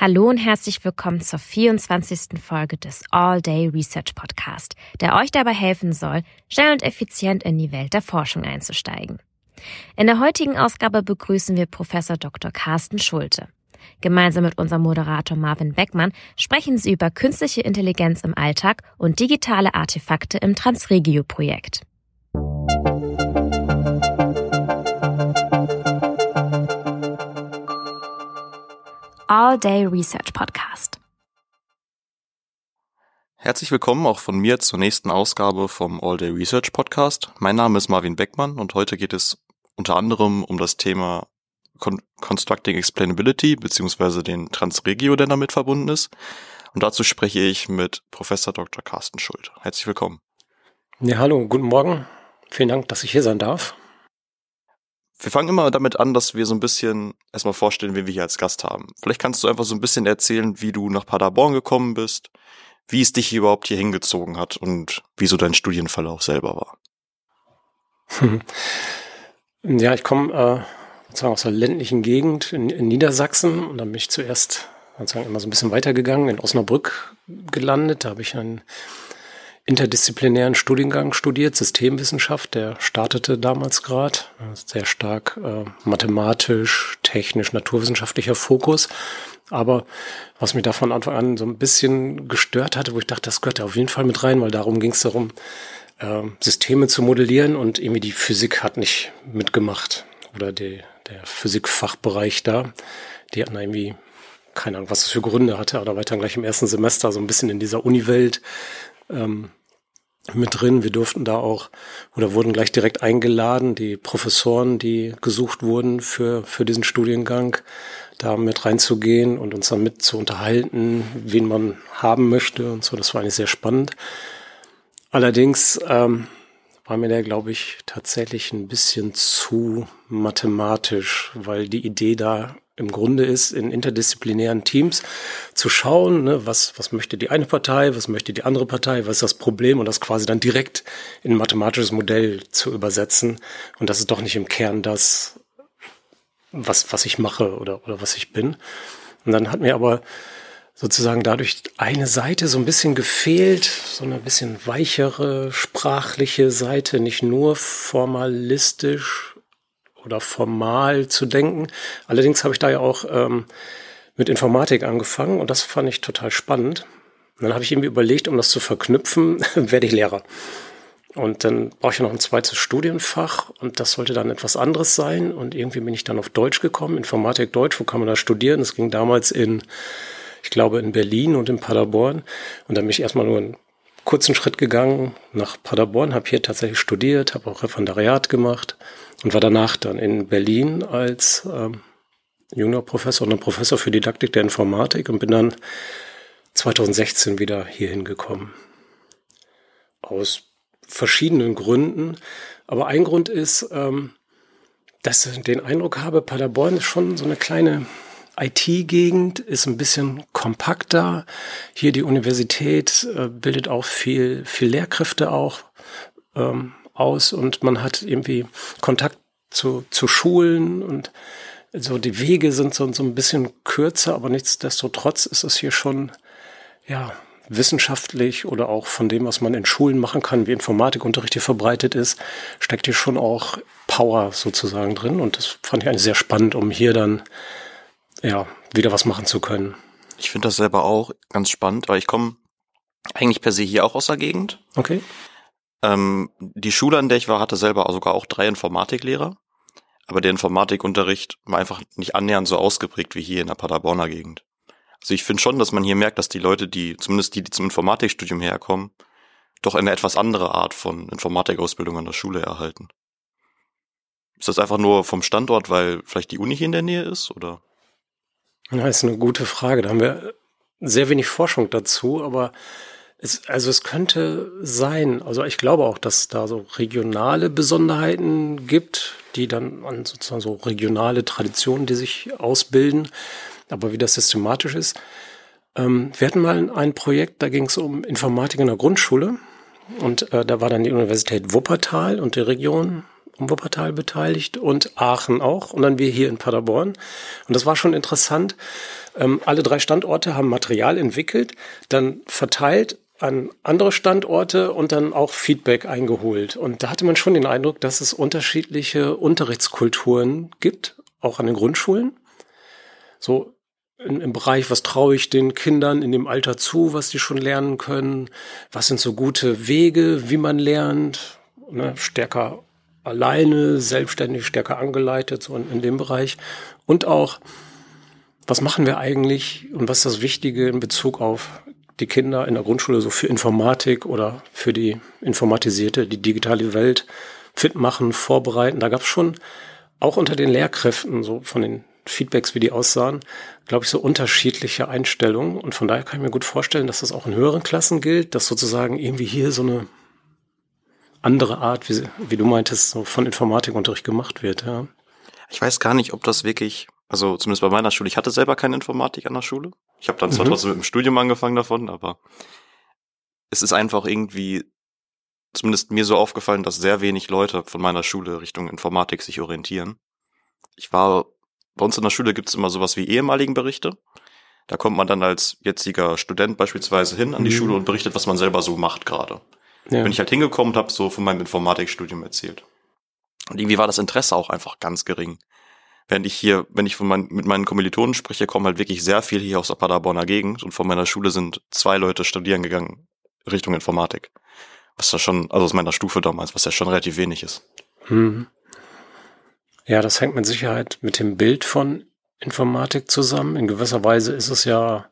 Hallo und herzlich willkommen zur 24. Folge des All Day Research Podcast, der euch dabei helfen soll, schnell und effizient in die Welt der Forschung einzusteigen. In der heutigen Ausgabe begrüßen wir Professor Dr. Carsten Schulte. Gemeinsam mit unserem Moderator Marvin Beckmann sprechen sie über künstliche Intelligenz im Alltag und digitale Artefakte im Transregio-Projekt. All Day Research Podcast. Herzlich willkommen auch von mir zur nächsten Ausgabe vom All Day Research Podcast. Mein Name ist Marvin Beckmann und heute geht es unter anderem um das Thema Con Constructing Explainability beziehungsweise den Transregio, der damit verbunden ist. Und dazu spreche ich mit Professor Dr. Carsten Schult. Herzlich willkommen. Ja, hallo, guten Morgen. Vielen Dank, dass ich hier sein darf. Wir fangen immer damit an, dass wir so ein bisschen erstmal vorstellen, wen wir hier als Gast haben. Vielleicht kannst du einfach so ein bisschen erzählen, wie du nach Paderborn gekommen bist, wie es dich überhaupt hier hingezogen hat und wieso dein Studienverlauf selber war. Ja, ich komme äh, sozusagen aus der ländlichen Gegend in, in Niedersachsen und dann bin ich zuerst sozusagen immer so ein bisschen weitergegangen, in Osnabrück gelandet. Da habe ich einen interdisziplinären Studiengang studiert, Systemwissenschaft, der startete damals gerade, sehr stark äh, mathematisch, technisch, naturwissenschaftlicher Fokus. Aber was mich da von Anfang an so ein bisschen gestört hatte, wo ich dachte, das gehört da auf jeden Fall mit rein, weil darum ging es darum, äh, Systeme zu modellieren und irgendwie die Physik hat nicht mitgemacht. Oder die, der Physikfachbereich da, die hatten irgendwie keine Ahnung, was das für Gründe hatte, aber weiter gleich im ersten Semester so ein bisschen in dieser Uni-Welt ähm, mit drin. Wir durften da auch oder wurden gleich direkt eingeladen, die Professoren, die gesucht wurden für, für diesen Studiengang, da mit reinzugehen und uns dann mit zu unterhalten, wen man haben möchte und so. Das war eigentlich sehr spannend. Allerdings ähm, war mir der, glaube ich, tatsächlich ein bisschen zu mathematisch, weil die Idee da im Grunde ist, in interdisziplinären Teams zu schauen, ne, was, was möchte die eine Partei, was möchte die andere Partei, was ist das Problem und das quasi dann direkt in ein mathematisches Modell zu übersetzen. Und das ist doch nicht im Kern das, was, was ich mache oder, oder was ich bin. Und dann hat mir aber sozusagen dadurch eine Seite so ein bisschen gefehlt, so eine bisschen weichere sprachliche Seite, nicht nur formalistisch oder formal zu denken. Allerdings habe ich da ja auch ähm, mit Informatik angefangen und das fand ich total spannend. Und dann habe ich irgendwie überlegt, um das zu verknüpfen, werde ich Lehrer. Und dann brauche ich noch ein zweites Studienfach und das sollte dann etwas anderes sein. Und irgendwie bin ich dann auf Deutsch gekommen, Informatik Deutsch, wo kann man da studieren? Das ging damals in ich glaube in Berlin und in Paderborn. Und dann bin ich erstmal nur einen kurzen Schritt gegangen nach Paderborn, habe hier tatsächlich studiert, habe auch Referendariat gemacht und war danach dann in Berlin als ähm, Juniorprofessor und Professor für Didaktik der Informatik und bin dann 2016 wieder hier hingekommen. Aus verschiedenen Gründen. Aber ein Grund ist, ähm, dass ich den Eindruck habe, Paderborn ist schon so eine kleine IT-Gegend ist ein bisschen kompakter. Hier die Universität äh, bildet auch viel, viel Lehrkräfte auch ähm, aus und man hat irgendwie Kontakt zu, zu Schulen und so die Wege sind so, so ein bisschen kürzer, aber nichtsdestotrotz ist es hier schon, ja, wissenschaftlich oder auch von dem, was man in Schulen machen kann, wie Informatikunterricht hier verbreitet ist, steckt hier schon auch Power sozusagen drin. Und das fand ich eigentlich sehr spannend, um hier dann ja, wieder was machen zu können. Ich finde das selber auch ganz spannend, weil ich komme eigentlich per se hier auch aus der Gegend. Okay. Ähm, die Schule, an der ich war, hatte selber sogar auch drei Informatiklehrer. Aber der Informatikunterricht war einfach nicht annähernd so ausgeprägt wie hier in der Paderborner Gegend. Also ich finde schon, dass man hier merkt, dass die Leute, die, zumindest die, die zum Informatikstudium herkommen, doch eine etwas andere Art von Informatikausbildung an der Schule erhalten. Ist das einfach nur vom Standort, weil vielleicht die Uni hier in der Nähe ist, oder? Ja, ist eine gute Frage. Da haben wir sehr wenig Forschung dazu, aber es, also es könnte sein, also ich glaube auch, dass da so regionale Besonderheiten gibt, die dann an sozusagen so regionale Traditionen, die sich ausbilden, aber wie das systematisch ist. Ähm, wir hatten mal ein Projekt, da ging es um Informatik in der Grundschule und äh, da war dann die Universität Wuppertal und die Region um Wuppertal beteiligt und Aachen auch und dann wir hier in Paderborn. Und das war schon interessant. Ähm, alle drei Standorte haben Material entwickelt, dann verteilt an andere Standorte und dann auch Feedback eingeholt. Und da hatte man schon den Eindruck, dass es unterschiedliche Unterrichtskulturen gibt, auch an den Grundschulen. So in, im Bereich, was traue ich den Kindern in dem Alter zu, was die schon lernen können, was sind so gute Wege, wie man lernt, ne, stärker alleine, selbstständig, stärker angeleitet, so in, in dem Bereich. Und auch, was machen wir eigentlich und was ist das Wichtige in Bezug auf die Kinder in der Grundschule so für Informatik oder für die informatisierte, die digitale Welt fit machen, vorbereiten. Da gab es schon auch unter den Lehrkräften, so von den Feedbacks, wie die aussahen, glaube ich, so unterschiedliche Einstellungen. Und von daher kann ich mir gut vorstellen, dass das auch in höheren Klassen gilt, dass sozusagen irgendwie hier so eine andere Art, wie, wie du meintest, so von Informatikunterricht gemacht wird. Ja. Ich weiß gar nicht, ob das wirklich also zumindest bei meiner Schule. Ich hatte selber keine Informatik an der Schule. Ich habe dann zwar mhm. trotzdem mit dem Studium angefangen davon, aber es ist einfach irgendwie zumindest mir so aufgefallen, dass sehr wenig Leute von meiner Schule Richtung Informatik sich orientieren. Ich war, bei uns in der Schule gibt es immer sowas wie ehemaligen Berichte. Da kommt man dann als jetziger Student beispielsweise hin an die mhm. Schule und berichtet, was man selber so macht gerade. Ja. Bin ich halt hingekommen und habe so von meinem Informatikstudium erzählt. Und irgendwie war das Interesse auch einfach ganz gering. Während ich hier, wenn ich von mein, mit meinen Kommilitonen spreche, kommen halt wirklich sehr viel hier aus der Paderborner Gegend und von meiner Schule sind zwei Leute studieren gegangen Richtung Informatik. Was ja schon, also aus meiner Stufe damals, was ja schon relativ wenig ist. Hm. Ja, das hängt mit Sicherheit mit dem Bild von Informatik zusammen. In gewisser Weise ist es ja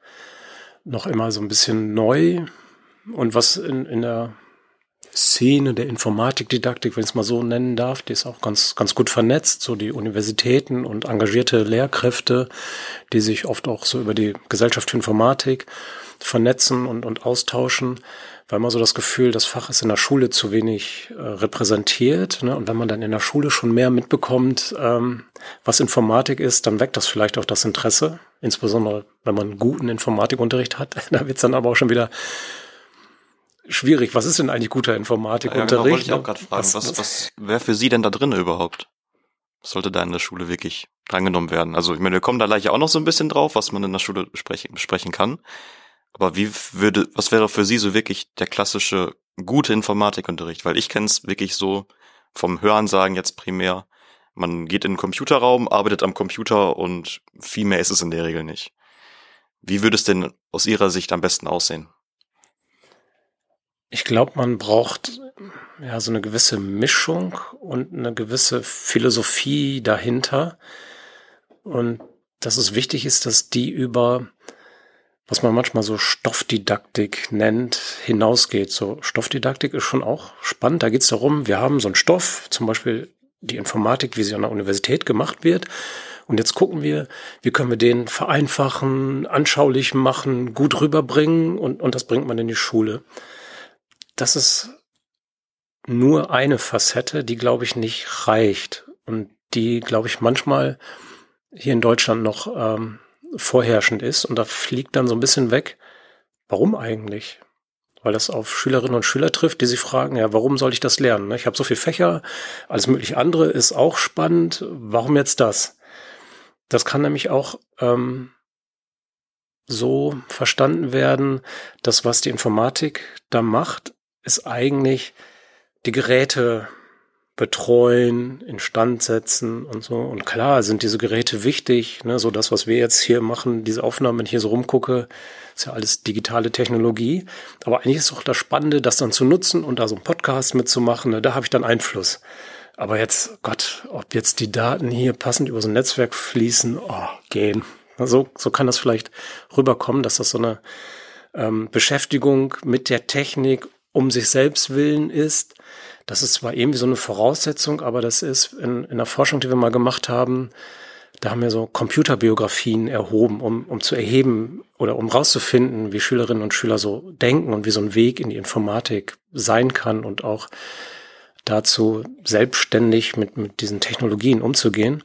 noch immer so ein bisschen neu. Und was in, in der Szene der Informatikdidaktik, wenn ich es mal so nennen darf, die ist auch ganz, ganz gut vernetzt, so die Universitäten und engagierte Lehrkräfte, die sich oft auch so über die Gesellschaft für Informatik vernetzen und, und austauschen, weil man so das Gefühl, das Fach ist in der Schule zu wenig äh, repräsentiert. Ne? Und wenn man dann in der Schule schon mehr mitbekommt, ähm, was Informatik ist, dann weckt das vielleicht auch das Interesse, insbesondere wenn man guten Informatikunterricht hat. da wird es dann aber auch schon wieder schwierig. Was ist denn eigentlich guter Informatikunterricht? Ja, genau, wollte ich auch gerade fragen. Was, was, was wäre für Sie denn da drin überhaupt? Was sollte da in der Schule wirklich drangenommen werden? Also ich meine, wir kommen da gleich auch noch so ein bisschen drauf, was man in der Schule besprechen, besprechen kann. Aber wie würde, was wäre für Sie so wirklich der klassische gute Informatikunterricht? Weil ich kenne es wirklich so vom Hörensagen jetzt primär. Man geht in den Computerraum, arbeitet am Computer und viel mehr ist es in der Regel nicht. Wie würde es denn aus Ihrer Sicht am besten aussehen? Ich glaube, man braucht ja so eine gewisse Mischung und eine gewisse Philosophie dahinter. Und dass es wichtig ist, dass die über, was man manchmal so Stoffdidaktik nennt, hinausgeht. So Stoffdidaktik ist schon auch spannend. Da geht es darum, wir haben so einen Stoff, zum Beispiel die Informatik, wie sie an der Universität gemacht wird. Und jetzt gucken wir, wie können wir den vereinfachen, anschaulich machen, gut rüberbringen und, und das bringt man in die Schule das ist nur eine Facette, die, glaube ich, nicht reicht und die, glaube ich, manchmal hier in Deutschland noch ähm, vorherrschend ist. Und da fliegt dann so ein bisschen weg, warum eigentlich? Weil das auf Schülerinnen und Schüler trifft, die sich fragen, ja, warum soll ich das lernen? Ich habe so viele Fächer, alles mögliche andere ist auch spannend. Warum jetzt das? Das kann nämlich auch ähm, so verstanden werden, dass was die Informatik da macht, ist eigentlich die Geräte betreuen, instand setzen und so. Und klar sind diese Geräte wichtig, ne? so das, was wir jetzt hier machen, diese Aufnahmen, wenn ich hier so rumgucke, ist ja alles digitale Technologie. Aber eigentlich ist doch das Spannende, das dann zu nutzen und da so einen Podcast mitzumachen, ne? da habe ich dann Einfluss. Aber jetzt, Gott, ob jetzt die Daten hier passend über so ein Netzwerk fließen, oh, gehen. So, so kann das vielleicht rüberkommen, dass das so eine ähm, Beschäftigung mit der Technik um sich selbst willen ist. Das ist zwar irgendwie so eine Voraussetzung, aber das ist in, in der Forschung, die wir mal gemacht haben, da haben wir so Computerbiografien erhoben, um, um zu erheben oder um rauszufinden, wie Schülerinnen und Schüler so denken und wie so ein Weg in die Informatik sein kann und auch dazu selbstständig mit, mit diesen Technologien umzugehen.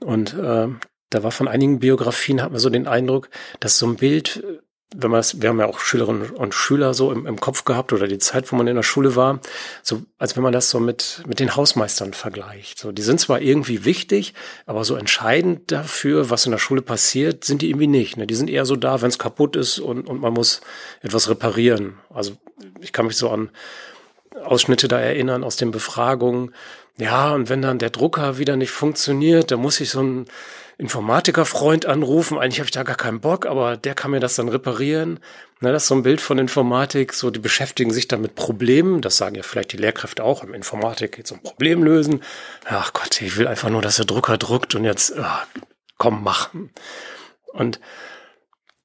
Und äh, da war von einigen Biografien, hat man so den Eindruck, dass so ein Bild wenn man es, wir haben ja auch Schülerinnen und Schüler so im, im Kopf gehabt oder die Zeit, wo man in der Schule war, so als wenn man das so mit, mit den Hausmeistern vergleicht. So, die sind zwar irgendwie wichtig, aber so entscheidend dafür, was in der Schule passiert, sind die irgendwie nicht. Ne? Die sind eher so da, wenn es kaputt ist und, und man muss etwas reparieren. Also ich kann mich so an Ausschnitte da erinnern aus den Befragungen. Ja, und wenn dann der Drucker wieder nicht funktioniert, dann muss ich so ein Informatikerfreund anrufen. Eigentlich habe ich da gar keinen Bock, aber der kann mir das dann reparieren. Na, das ist so ein Bild von Informatik. So, die beschäftigen sich dann mit Problemen. Das sagen ja vielleicht die Lehrkräfte auch. Im Informatik geht es um Problem lösen. Ach Gott, ich will einfach nur, dass der Drucker druckt und jetzt, ach, komm, mach. Und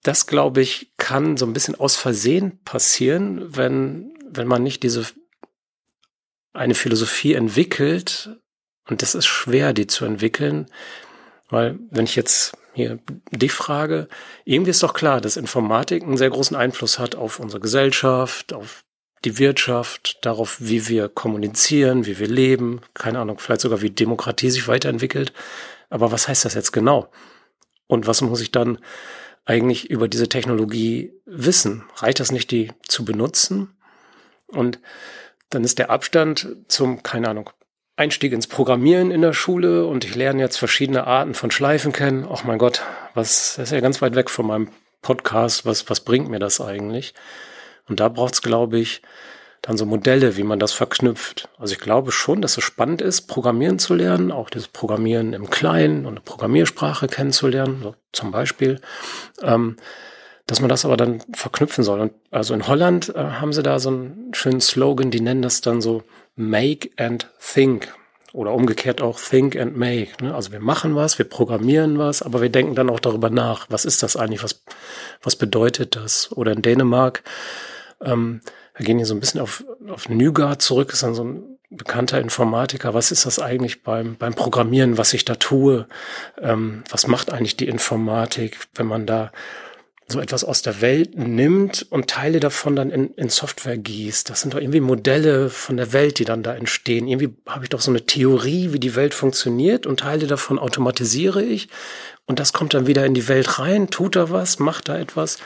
das, glaube ich, kann so ein bisschen aus Versehen passieren, wenn, wenn man nicht diese eine Philosophie entwickelt. Und das ist schwer, die zu entwickeln, weil wenn ich jetzt hier dich frage, irgendwie ist doch klar, dass Informatik einen sehr großen Einfluss hat auf unsere Gesellschaft, auf die Wirtschaft, darauf, wie wir kommunizieren, wie wir leben, keine Ahnung, vielleicht sogar wie Demokratie sich weiterentwickelt. Aber was heißt das jetzt genau? Und was muss ich dann eigentlich über diese Technologie wissen? Reicht das nicht, die zu benutzen? Und dann ist der Abstand zum, keine Ahnung, Einstieg ins Programmieren in der Schule und ich lerne jetzt verschiedene Arten von Schleifen kennen. Ach mein Gott, was, das ist ja ganz weit weg von meinem Podcast. Was, was bringt mir das eigentlich? Und da braucht es, glaube ich, dann so Modelle, wie man das verknüpft. Also ich glaube schon, dass es spannend ist, Programmieren zu lernen, auch das Programmieren im Kleinen und eine Programmiersprache kennenzulernen, so zum Beispiel. Ähm, dass man das aber dann verknüpfen soll. Und also in Holland äh, haben sie da so einen schönen Slogan, die nennen das dann so Make and Think. Oder umgekehrt auch Think and Make. Ne? Also wir machen was, wir programmieren was, aber wir denken dann auch darüber nach, was ist das eigentlich, was, was bedeutet das? Oder in Dänemark, ähm, wir gehen hier so ein bisschen auf, auf Nygaard zurück, ist dann so ein bekannter Informatiker. Was ist das eigentlich beim, beim Programmieren, was ich da tue? Ähm, was macht eigentlich die Informatik, wenn man da so etwas aus der Welt nimmt und Teile davon dann in, in Software gießt. Das sind doch irgendwie Modelle von der Welt, die dann da entstehen. Irgendwie habe ich doch so eine Theorie, wie die Welt funktioniert und Teile davon automatisiere ich und das kommt dann wieder in die Welt rein, tut da was, macht da etwas.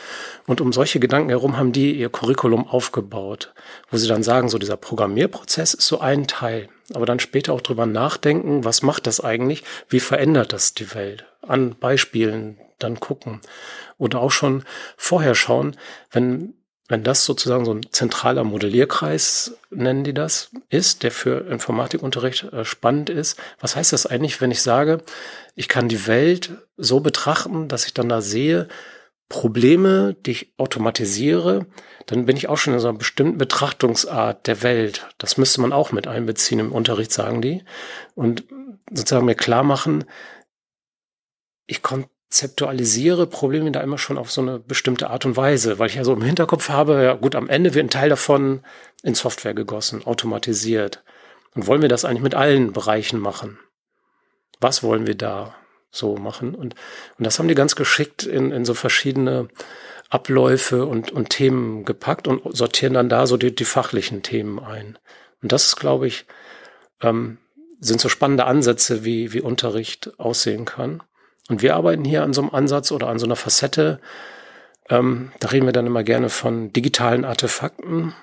Und um solche Gedanken herum haben die ihr Curriculum aufgebaut, wo sie dann sagen, so dieser Programmierprozess ist so ein Teil. Aber dann später auch drüber nachdenken, was macht das eigentlich? Wie verändert das die Welt? An Beispielen dann gucken. Oder auch schon vorher schauen, wenn, wenn das sozusagen so ein zentraler Modellierkreis, nennen die das, ist, der für Informatikunterricht äh, spannend ist. Was heißt das eigentlich, wenn ich sage, ich kann die Welt so betrachten, dass ich dann da sehe, Probleme, die ich automatisiere, dann bin ich auch schon in so einer bestimmten Betrachtungsart der Welt. Das müsste man auch mit einbeziehen im Unterricht, sagen die. Und sozusagen mir klar machen, ich konzeptualisiere Probleme da immer schon auf so eine bestimmte Art und Weise, weil ich ja so im Hinterkopf habe, ja gut, am Ende wird ein Teil davon in Software gegossen, automatisiert. Und wollen wir das eigentlich mit allen Bereichen machen? Was wollen wir da so machen? Und, und das haben die ganz geschickt in, in so verschiedene Abläufe und, und Themen gepackt und sortieren dann da so die, die fachlichen Themen ein. Und das ist, glaube ich, ähm, sind so spannende Ansätze, wie, wie Unterricht aussehen kann. Und wir arbeiten hier an so einem Ansatz oder an so einer Facette. Ähm, da reden wir dann immer gerne von digitalen Artefakten,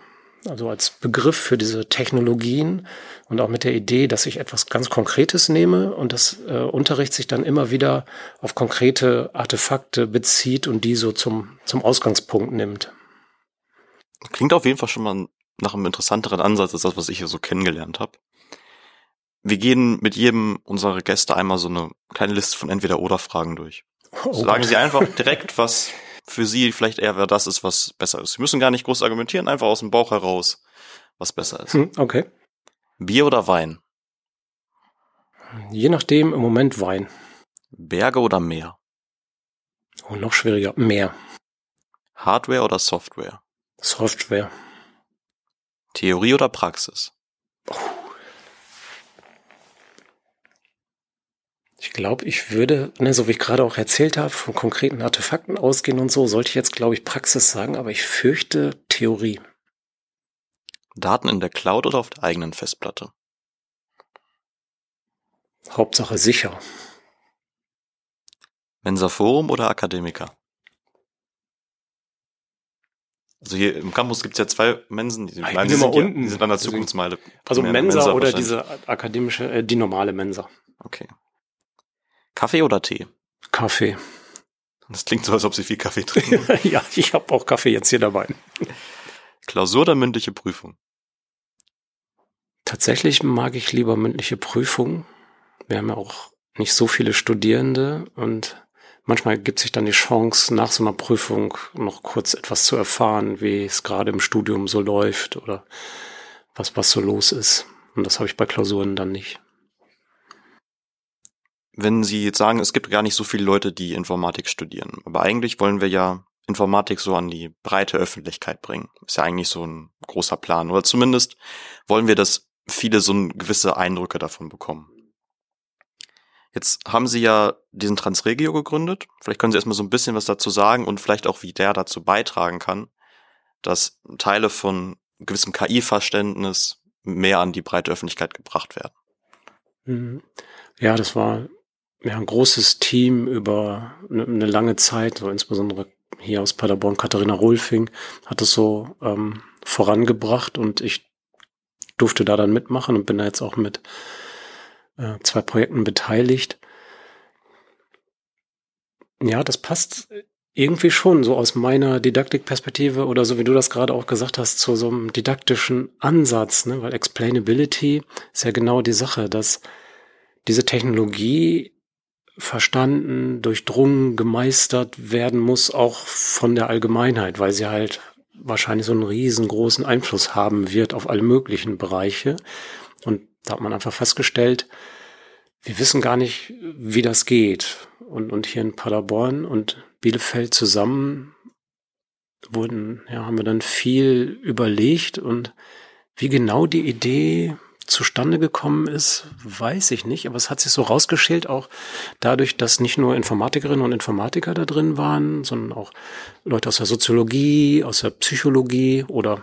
also als Begriff für diese Technologien und auch mit der Idee, dass ich etwas ganz Konkretes nehme und das äh, Unterricht sich dann immer wieder auf konkrete Artefakte bezieht und die so zum, zum Ausgangspunkt nimmt. Klingt auf jeden Fall schon mal nach einem interessanteren Ansatz als das, was ich hier so kennengelernt habe wir gehen mit jedem unserer Gäste einmal so eine kleine Liste von Entweder-Oder-Fragen durch. Oh Sagen Gott. Sie einfach direkt, was für Sie vielleicht eher wer das ist, was besser ist. Sie müssen gar nicht groß argumentieren, einfach aus dem Bauch heraus, was besser ist. Hm, okay. Bier oder Wein? Je nachdem, im Moment Wein. Berge oder Meer? Oh, noch schwieriger. Meer. Hardware oder Software? Software. Theorie oder Praxis? Oh. Ich glaube, ich würde, ne, so wie ich gerade auch erzählt habe, von konkreten Artefakten ausgehen und so, sollte ich jetzt, glaube ich, Praxis sagen, aber ich fürchte Theorie. Daten in der Cloud oder auf der eigenen Festplatte? Hauptsache sicher. Mensa Forum oder Akademiker? Also hier im Campus gibt's ja zwei Mensen, die, Ah, ich bin die, immer sind, ja, unten. die sind an der Zukunftsmeile. Also Mehr Mensa, oder diese akademische, äh, die normale Mensa. Okay. Kaffee oder Tee? Kaffee. Das klingt so, als ob Sie viel Kaffee trinken. ja, ich habe auch Kaffee jetzt hier dabei. Klausur oder mündliche Prüfung? Tatsächlich mag ich lieber mündliche Prüfungen. Wir haben ja auch nicht so viele Studierende und manchmal gibt sich dann die Chance, nach so einer Prüfung noch kurz etwas zu erfahren, wie es gerade im Studium so läuft oder was, was so los ist. Und das habe ich bei Klausuren dann nicht. Wenn Sie jetzt sagen, es gibt gar nicht so viele Leute, die Informatik studieren, aber eigentlich wollen wir ja Informatik so an die breite Öffentlichkeit bringen. Ist ja eigentlich so ein großer Plan. Oder zumindest wollen wir, dass viele so gewisse Eindrücke davon bekommen. Jetzt haben Sie ja diesen Transregio gegründet. Vielleicht können Sie erstmal so ein bisschen was dazu sagen und vielleicht auch, wie der dazu beitragen kann, dass Teile von gewissem KI-Verständnis mehr an die breite Öffentlichkeit gebracht werden. Mhm. Ja, das war ja ein großes Team über eine, eine lange Zeit, so insbesondere hier aus Paderborn, Katharina Rolfing hat es so ähm, vorangebracht und ich durfte da dann mitmachen und bin da jetzt auch mit äh, zwei Projekten beteiligt. Ja, das passt irgendwie schon so aus meiner Didaktikperspektive oder so wie du das gerade auch gesagt hast, zu so einem didaktischen Ansatz, ne? weil Explainability ist ja genau die Sache, dass diese Technologie verstanden, durchdrungen, gemeistert werden muss, auch von der Allgemeinheit, weil sie halt wahrscheinlich so einen riesengroßen Einfluss haben wird auf alle möglichen Bereiche. Und da hat man einfach festgestellt, wir wissen gar nicht, wie das geht. Und, und hier in Paderborn und Bielefeld zusammen wurden, ja, haben wir dann viel überlegt und wie genau die Idee zustande gekommen ist, weiß ich nicht, aber es hat sich so rausgeschält, auch dadurch, dass nicht nur Informatikerinnen und Informatiker da drin waren, sondern auch Leute aus der Soziologie, aus der Psychologie oder,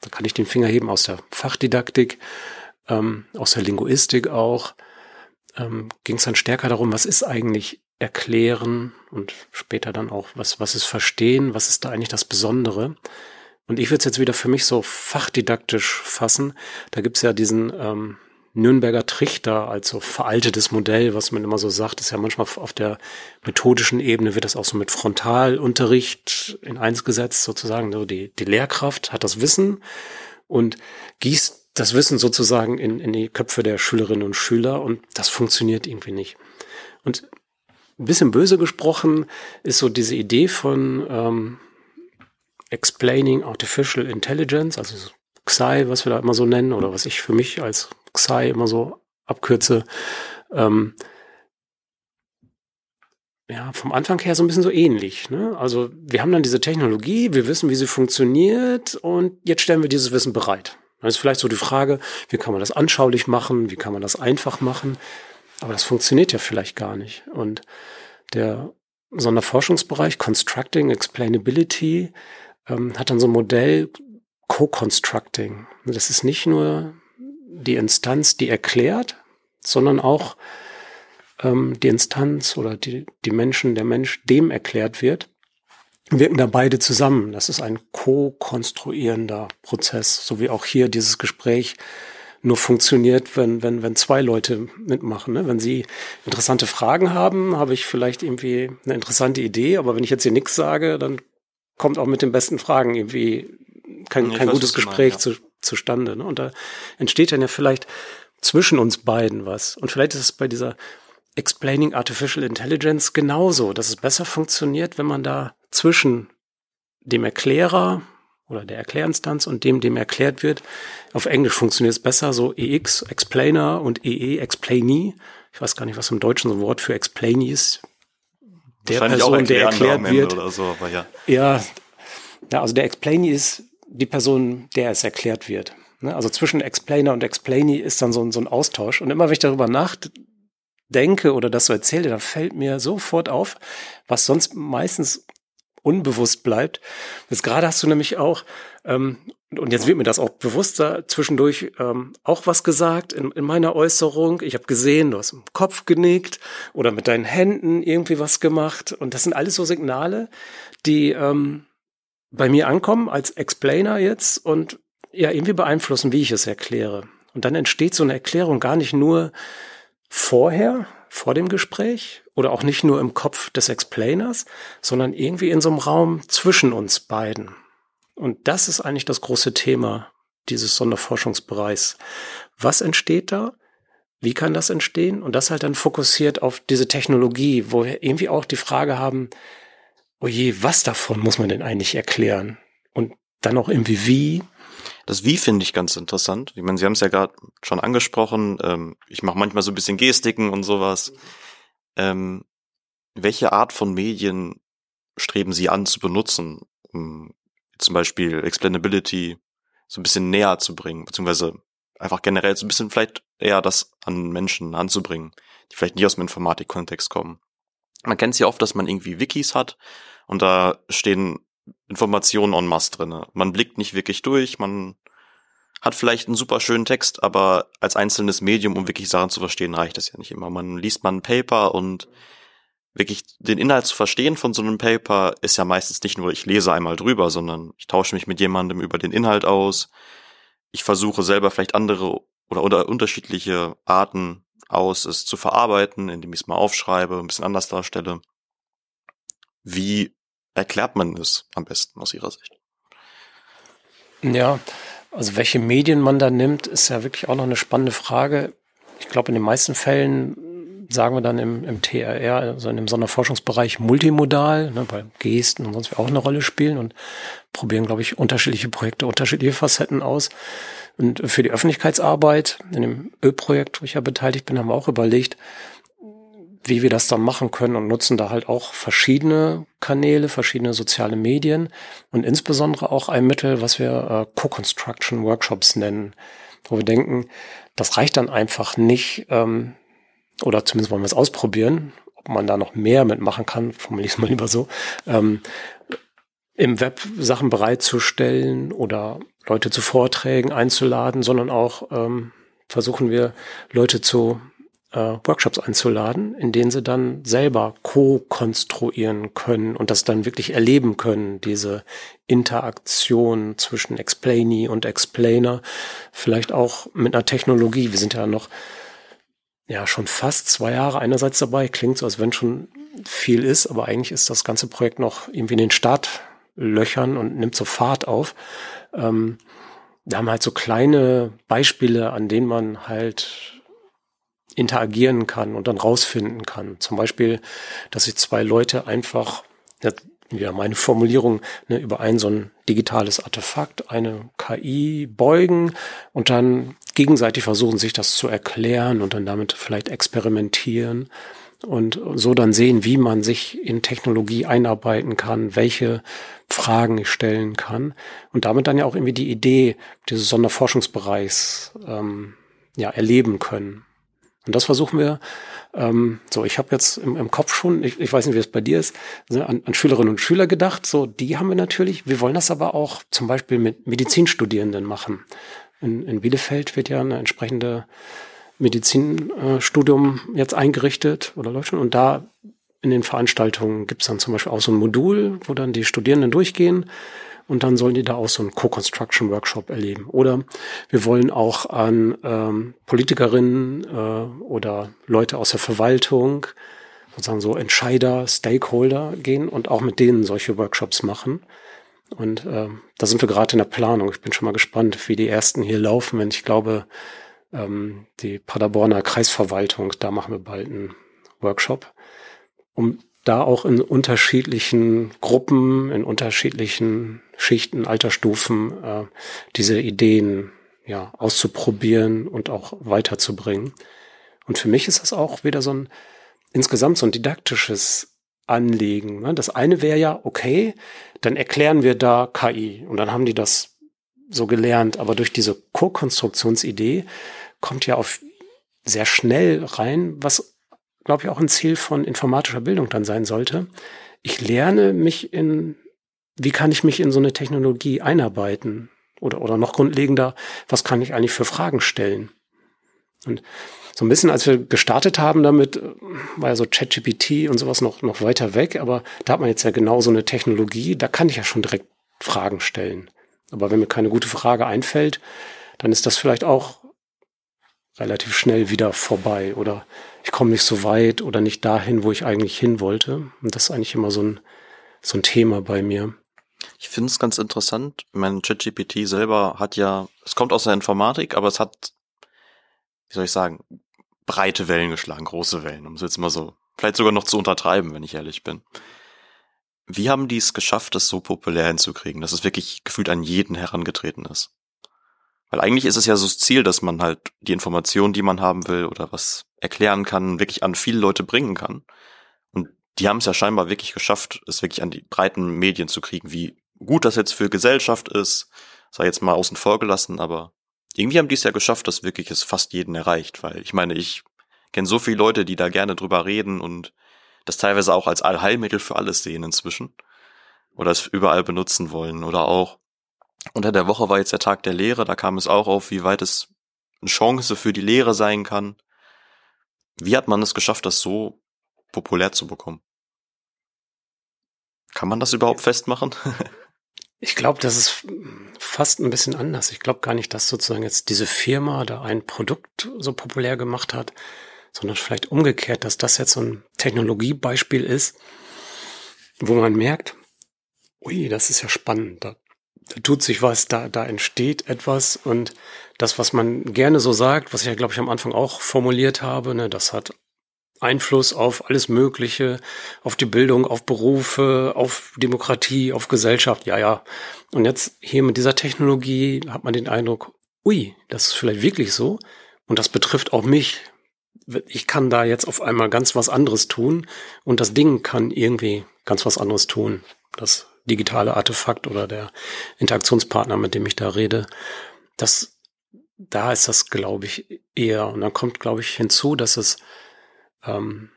da kann ich den Finger heben, aus der Fachdidaktik, ähm, aus der Linguistik auch, ähm, ging es dann stärker darum, was ist eigentlich erklären und später dann auch, was, was ist verstehen, was ist da eigentlich das Besondere. Und ich würde es jetzt wieder für mich so fachdidaktisch fassen. Da gibt's ja diesen ähm, Nürnberger Trichter als so veraltetes Modell, was man immer so sagt, ist ja manchmal auf der methodischen Ebene wird das auch so mit Frontalunterricht in eins gesetzt, sozusagen. So die, die Lehrkraft hat das Wissen und gießt das Wissen sozusagen in, in die Köpfe der Schülerinnen und Schüler und das funktioniert irgendwie nicht. Und ein bisschen böse gesprochen ist so diese Idee von ähm, Explaining Artificial Intelligence, also XAI, was wir da immer so nennen, oder was ich für mich als XAI immer so abkürze, ähm, ja, vom Anfang her so ein bisschen so ähnlich. Ne? Also wir haben dann diese Technologie, wir wissen, wie sie funktioniert und jetzt stellen wir dieses Wissen bereit. Dann ist vielleicht so die Frage, wie kann man das anschaulich machen, wie kann man das einfach machen, aber das funktioniert ja vielleicht gar nicht. Und der Sonderforschungsbereich Constructing Explainability ähm, hat dann so ein Modell Co-Constructing. Das ist nicht nur die Instanz, die erklärt, sondern auch ähm, die Instanz oder die, die Menschen, der Mensch, dem erklärt wird, wirken da beide zusammen. Das ist ein co-konstruierender Prozess, so wie auch hier dieses Gespräch nur funktioniert, wenn, wenn, wenn zwei Leute mitmachen. Ne? Wenn sie interessante Fragen haben, habe ich vielleicht irgendwie eine interessante Idee, aber wenn ich jetzt hier nichts sage, dann kommt auch mit den besten Fragen irgendwie kein, kein weiß, gutes Gespräch meinst, ja. zu, zustande. Ne? Und da entsteht dann ja vielleicht zwischen uns beiden was. Und vielleicht ist es bei dieser Explaining Artificial Intelligence genauso, dass es besser funktioniert, wenn man da zwischen dem Erklärer oder der Erklärinstanz und dem, dem erklärt wird. Auf Englisch funktioniert es besser, so EX, Explainer und EE, Explainee. Ich weiß gar nicht, was im Deutschen so ein Wort für Explainee ist. Der Person, der erklärt wird. Oder so, aber ja. Ja, ja, also der Explainee ist die Person, der es erklärt wird. Ne? Also zwischen Explainer und Explainee ist dann so ein, so ein Austausch. Und immer wenn ich darüber nachdenke oder das so erzähle, dann fällt mir sofort auf, was sonst meistens unbewusst bleibt. Jetzt gerade hast du nämlich auch, ähm, und jetzt wird mir das auch bewusster, zwischendurch ähm, auch was gesagt in, in meiner Äußerung. Ich habe gesehen, du hast im Kopf genickt oder mit deinen Händen irgendwie was gemacht. Und das sind alles so Signale, die, ähm, bei mir ankommen als Explainer jetzt und ja irgendwie beeinflussen, wie ich es erkläre. Und dann entsteht so eine Erklärung gar nicht nur vorher, vor dem Gespräch oder auch nicht nur im Kopf des Explainers, sondern irgendwie in so einem Raum zwischen uns beiden. Und das ist eigentlich das große Thema dieses Sonderforschungsbereichs. Was entsteht da? Wie kann das entstehen? Und das halt dann fokussiert auf diese Technologie, wo wir irgendwie auch die Frage haben, oh je, was davon muss man denn eigentlich erklären? Und dann auch irgendwie wie. Das Wie finde ich ganz interessant. Ich meine, Sie haben es ja gerade schon angesprochen. Ähm, ich mache manchmal so ein bisschen Gestiken und sowas. Ähm, welche Art von Medien streben Sie an zu benutzen, um zum Beispiel Explainability so ein bisschen näher zu bringen, beziehungsweise einfach generell so ein bisschen vielleicht eher das an Menschen anzubringen, die vielleicht nicht aus dem Informatik-Kontext kommen. Man kennt es ja oft, dass man irgendwie Wikis hat und da stehen Informationen en masse drinne. Man blickt nicht wirklich durch, man hat vielleicht einen super schönen Text, aber als einzelnes Medium, um wirklich Sachen zu verstehen, reicht das ja nicht immer. Man liest mal ein Paper und wirklich den Inhalt zu verstehen von so einem Paper ist ja meistens nicht nur, ich lese einmal drüber, sondern ich tausche mich mit jemandem über den Inhalt aus. Ich versuche selber vielleicht andere oder unterschiedliche Arten aus, es zu verarbeiten, indem ich es mal aufschreibe, ein bisschen anders darstelle. Wie erklärt man es am besten aus Ihrer Sicht? Ja, also welche Medien man da nimmt, ist ja wirklich auch noch eine spannende Frage. Ich glaube, in den meisten Fällen sagen wir dann im, im TRR, also in dem Sonderforschungsbereich multimodal, ne, weil Gesten und sonst auch eine Rolle spielen und probieren, glaube ich, unterschiedliche Projekte, unterschiedliche Facetten aus. Und für die Öffentlichkeitsarbeit in dem Ölprojekt, wo ich ja beteiligt bin, haben wir auch überlegt, wie wir das dann machen können und nutzen da halt auch verschiedene Kanäle, verschiedene soziale Medien und insbesondere auch ein Mittel, was wir äh, Co-Construction Workshops nennen, wo wir denken, das reicht dann einfach nicht, ähm, oder zumindest wollen wir es ausprobieren, ob man da noch mehr mitmachen kann, formuliere ich es mal lieber so, ähm, im Web Sachen bereitzustellen oder Leute zu Vorträgen einzuladen, sondern auch ähm, versuchen wir Leute zu äh, Workshops einzuladen, in denen sie dann selber co-konstruieren können und das dann wirklich erleben können, diese Interaktion zwischen Explainee und Explainer, vielleicht auch mit einer Technologie. Wir sind ja noch ja schon fast zwei Jahre einerseits dabei, klingt so, als wenn schon viel ist, aber eigentlich ist das ganze Projekt noch irgendwie in den Startlöchern und nimmt so Fahrt auf. Ähm, wir haben halt so kleine Beispiele, an denen man halt interagieren kann und dann rausfinden kann. Zum Beispiel, dass sich zwei Leute einfach, ja, meine Formulierung, ne, über ein so ein digitales Artefakt, eine KI beugen und dann gegenseitig versuchen, sich das zu erklären und dann damit vielleicht experimentieren und so dann sehen, wie man sich in Technologie einarbeiten kann, welche Fragen ich stellen kann und damit dann ja auch irgendwie die Idee dieses Sonderforschungsbereichs ähm, ja erleben können. Und das versuchen wir. Ähm, so, ich habe jetzt im, im, Kopf schon, ich, ich weiß nicht, wie es bei dir ist, an, an Schülerinnen und Schüler gedacht. So, die haben wir natürlich. Wir wollen das aber auch zum Beispiel mit Medizinstudierenden machen. In, in Bielefeld wird ja eine entsprechende Medizinstudium äh, jetzt eingerichtet oder läuft schon. Und da in den Veranstaltungen gibt es dann zum Beispiel auch so ein Modul, wo dann die Studierenden durchgehen und dann sollen die da auch so einen Co-Construction Workshop erleben. Oder wir wollen auch an ähm, Politikerinnen äh, oder Leute aus der Verwaltung, sozusagen so Entscheider, Stakeholder gehen und auch mit denen solche Workshops machen. Und äh, da sind wir gerade in der Planung. Ich bin schon mal gespannt, wie die ersten hier laufen. Wenn ich glaube, ähm, die Paderborner Kreisverwaltung, da machen wir bald einen Workshop, um da auch in unterschiedlichen Gruppen, in unterschiedlichen Schichten, Altersstufen äh, diese Ideen ja auszuprobieren und auch weiterzubringen. Und für mich ist das auch wieder so ein insgesamt so ein didaktisches Anliegen. Ne? Das eine wäre ja, okay, dann erklären wir da KI und dann haben die das so gelernt, aber durch diese Co-Konstruktionsidee kommt ja auf sehr schnell rein, was glaube ich, auch ein Ziel von informatischer Bildung dann sein sollte. Ich lerne mich in, wie kann ich mich in so eine Technologie einarbeiten? Oder, oder noch grundlegender, was kann ich eigentlich für Fragen stellen? Und so ein bisschen, als wir gestartet haben damit, war ja so ChatGPT und sowas noch, noch weiter weg, aber da hat man jetzt ja genau so eine Technologie, da kann ich ja schon direkt Fragen stellen. Aber wenn mir keine gute Frage einfällt, dann ist das vielleicht auch relativ schnell wieder vorbei oder ich komme nicht so weit oder nicht dahin, wo ich eigentlich hin wollte. Und das ist eigentlich immer so ein, so ein Thema bei mir. Ich finde es ganz interessant. Mein ChatGPT selber hat ja, es kommt aus der Informatik, aber es hat, wie soll ich sagen, breite Wellen geschlagen, große Wellen, um es jetzt mal so, vielleicht sogar noch zu untertreiben, wenn ich ehrlich bin. Wie haben die es geschafft, das so populär hinzukriegen, dass es wirklich gefühlt an jeden herangetreten ist? Weil eigentlich ist es ja so das Ziel, dass man halt die Informationen, die man haben will oder was erklären kann, wirklich an viele Leute bringen kann. Und die haben es ja scheinbar wirklich geschafft, es wirklich an die breiten Medien zu kriegen. Wie gut das jetzt für Gesellschaft ist, sei jetzt mal außen vor gelassen, aber irgendwie haben die es ja geschafft, dass wirklich es fast jeden erreicht. Weil ich meine, ich kenne so viele Leute, die da gerne drüber reden und das teilweise auch als Allheilmittel für alles sehen inzwischen. Oder es überall benutzen wollen. Oder auch unter der Woche war jetzt der Tag der Lehre, da kam es auch auf, wie weit es eine Chance für die Lehre sein kann. Wie hat man es geschafft, das so populär zu bekommen? Kann man das überhaupt festmachen? ich glaube, das ist fast ein bisschen anders. Ich glaube gar nicht, dass sozusagen jetzt diese Firma da ein Produkt so populär gemacht hat, sondern vielleicht umgekehrt, dass das jetzt so ein Technologiebeispiel ist, wo man merkt, ui, das ist ja spannend. Da da tut sich was, da, da entsteht etwas und das, was man gerne so sagt, was ich ja, glaube ich, am Anfang auch formuliert habe, ne, das hat Einfluss auf alles Mögliche, auf die Bildung, auf Berufe, auf Demokratie, auf Gesellschaft, ja, ja. Und jetzt hier mit dieser Technologie hat man den Eindruck, ui, das ist vielleicht wirklich so und das betrifft auch mich. Ich kann da jetzt auf einmal ganz was anderes tun und das Ding kann irgendwie ganz was anderes tun. Das digitale Artefakt oder der Interaktionspartner, mit dem ich da rede, das, da ist das, glaube ich, eher. Und dann kommt, glaube ich, hinzu, dass es ähm,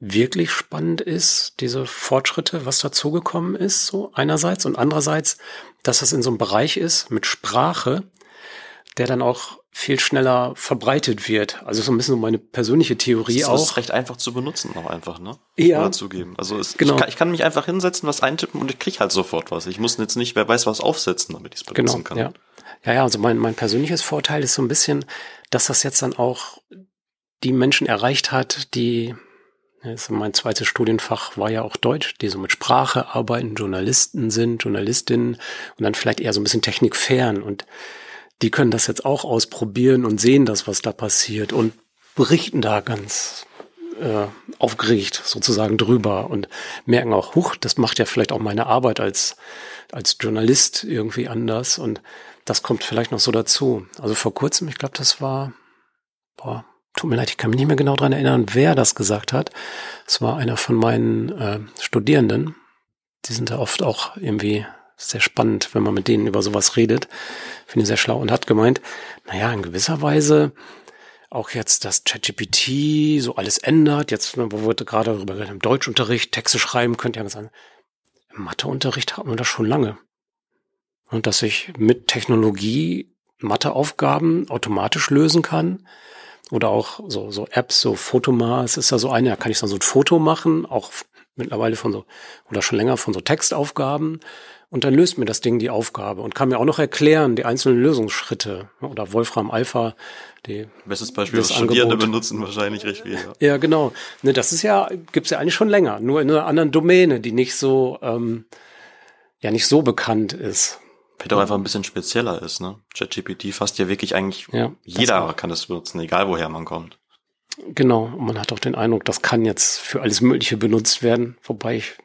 wirklich spannend ist, diese Fortschritte, was dazugekommen ist, so einerseits und andererseits, dass es in so einem Bereich ist mit Sprache, der dann auch viel schneller verbreitet wird. Also so ein bisschen meine persönliche Theorie das auch. ist recht einfach zu benutzen auch einfach, ne? Ja. Zugeben. Also es, genau. ich, kann, ich kann mich einfach hinsetzen, was eintippen und ich krieg halt sofort was. Ich muss jetzt nicht, wer weiß was aufsetzen, damit ich es benutzen genau, kann. Ja. Ja, ja, also mein, mein persönliches Vorteil ist so ein bisschen, dass das jetzt dann auch die Menschen erreicht hat, die mein zweites Studienfach war ja auch Deutsch, die so mit Sprache arbeiten, Journalisten sind, Journalistinnen und dann vielleicht eher so ein bisschen technikfern und die können das jetzt auch ausprobieren und sehen das, was da passiert und berichten da ganz äh, aufgeregt sozusagen drüber und merken auch, huch, das macht ja vielleicht auch meine Arbeit als, als Journalist irgendwie anders und das kommt vielleicht noch so dazu. Also vor kurzem, ich glaube, das war, boah, tut mir leid, ich kann mich nicht mehr genau dran erinnern, wer das gesagt hat. Es war einer von meinen äh, Studierenden. Die sind da oft auch irgendwie sehr spannend, wenn man mit denen über sowas redet. Finde ich sehr schlau und hat gemeint, naja, in gewisser Weise auch jetzt das ChatGPT so alles ändert. Jetzt, wo wir gerade darüber geredet im Deutschunterricht, Texte schreiben, könnt ihr ja sagen, im Matheunterricht hat man das schon lange. Und dass ich mit Technologie Matheaufgaben automatisch lösen kann. Oder auch so, so Apps, so Fotomas ist ja so eine, da kann ich dann so ein Foto machen, auch mittlerweile von so, oder schon länger von so Textaufgaben. Und dann löst mir das Ding die Aufgabe und kann mir auch noch erklären, die einzelnen Lösungsschritte. Oder Wolfram Alpha, die. Bestes Beispiel, was Studierende benutzen wahrscheinlich recht viel. Ja, ja genau. Ne, das ist ja, gibt's ja eigentlich schon länger, nur in einer anderen Domäne, die nicht so, ähm, ja, nicht so bekannt ist. Vielleicht auch einfach ein bisschen spezieller ist, ne? ChatGPT fasst ja wirklich eigentlich, ja, jeder kann es benutzen, egal woher man kommt. Genau, und man hat auch den Eindruck, das kann jetzt für alles Mögliche benutzt werden, wobei ich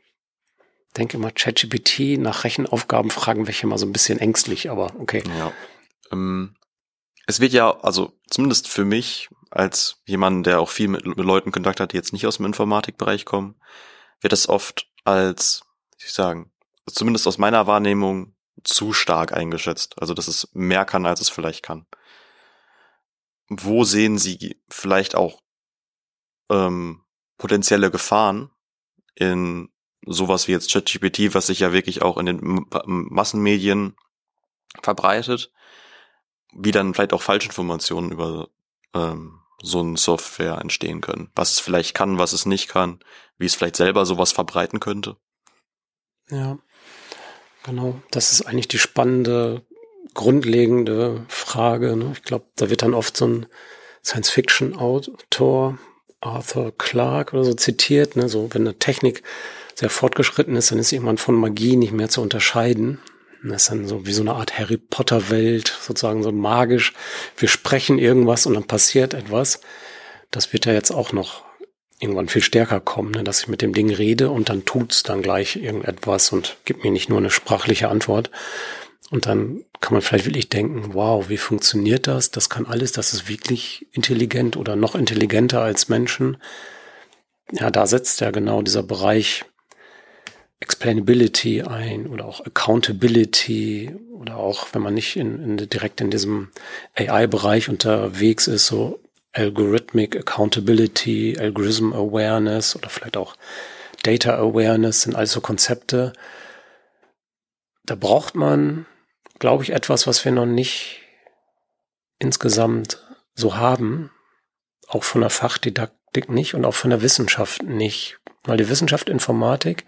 denke immer, ChatGPT nach Rechenaufgaben fragen welche mal so ein bisschen ängstlich, aber okay. Ja. Ähm, es wird ja, also zumindest für mich, als jemand, der auch viel mit, mit Leuten Kontakt hat, die jetzt nicht aus dem Informatikbereich kommen, wird das oft als, wie ich sagen, zumindest aus meiner Wahrnehmung zu stark eingeschätzt. Also, dass es mehr kann, als es vielleicht kann. Wo sehen Sie vielleicht auch ähm, potenzielle Gefahren in sowas wie jetzt ChatGPT, was sich ja wirklich auch in den Massenmedien verbreitet, wie dann vielleicht auch Falschinformationen über ähm, so eine Software entstehen können. Was es vielleicht kann, was es nicht kann, wie es vielleicht selber sowas verbreiten könnte. Ja. Genau, das ist eigentlich die spannende, grundlegende Frage. Ne? Ich glaube, da wird dann oft so ein Science-Fiction-Autor, Arthur Clarke oder so zitiert, ne? so wenn eine Technik sehr fortgeschritten ist, dann ist irgendwann von Magie nicht mehr zu unterscheiden. Das ist dann so wie so eine Art Harry Potter Welt, sozusagen so magisch. Wir sprechen irgendwas und dann passiert etwas. Das wird ja jetzt auch noch irgendwann viel stärker kommen, ne? dass ich mit dem Ding rede und dann tut's dann gleich irgendetwas und gibt mir nicht nur eine sprachliche Antwort. Und dann kann man vielleicht wirklich denken, wow, wie funktioniert das? Das kann alles, das ist wirklich intelligent oder noch intelligenter als Menschen. Ja, da setzt ja genau dieser Bereich Explainability ein oder auch Accountability oder auch, wenn man nicht in, in direkt in diesem AI-Bereich unterwegs ist, so Algorithmic Accountability, Algorithm Awareness oder vielleicht auch Data Awareness sind also Konzepte. Da braucht man, glaube ich, etwas, was wir noch nicht insgesamt so haben, auch von der Fachdidaktik nicht und auch von der Wissenschaft nicht. Weil die Wissenschaft Informatik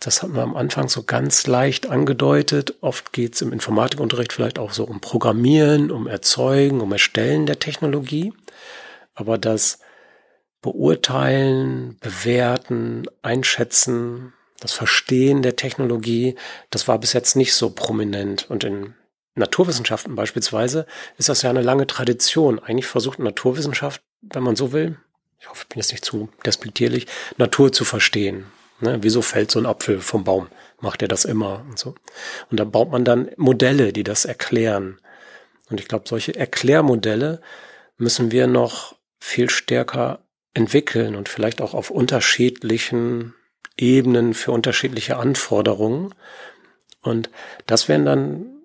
das hat man am Anfang so ganz leicht angedeutet. Oft geht es im Informatikunterricht vielleicht auch so um Programmieren, um Erzeugen, um Erstellen der Technologie. Aber das Beurteilen, Bewerten, Einschätzen, das Verstehen der Technologie, das war bis jetzt nicht so prominent. Und in Naturwissenschaften beispielsweise ist das ja eine lange Tradition. Eigentlich versucht Naturwissenschaft, wenn man so will, ich hoffe, ich bin jetzt nicht zu despektierlich, Natur zu verstehen. Ne? Wieso fällt so ein Apfel vom Baum? Macht er das immer und so? Und da baut man dann Modelle, die das erklären. Und ich glaube, solche Erklärmodelle müssen wir noch viel stärker entwickeln und vielleicht auch auf unterschiedlichen Ebenen für unterschiedliche Anforderungen. Und das wären dann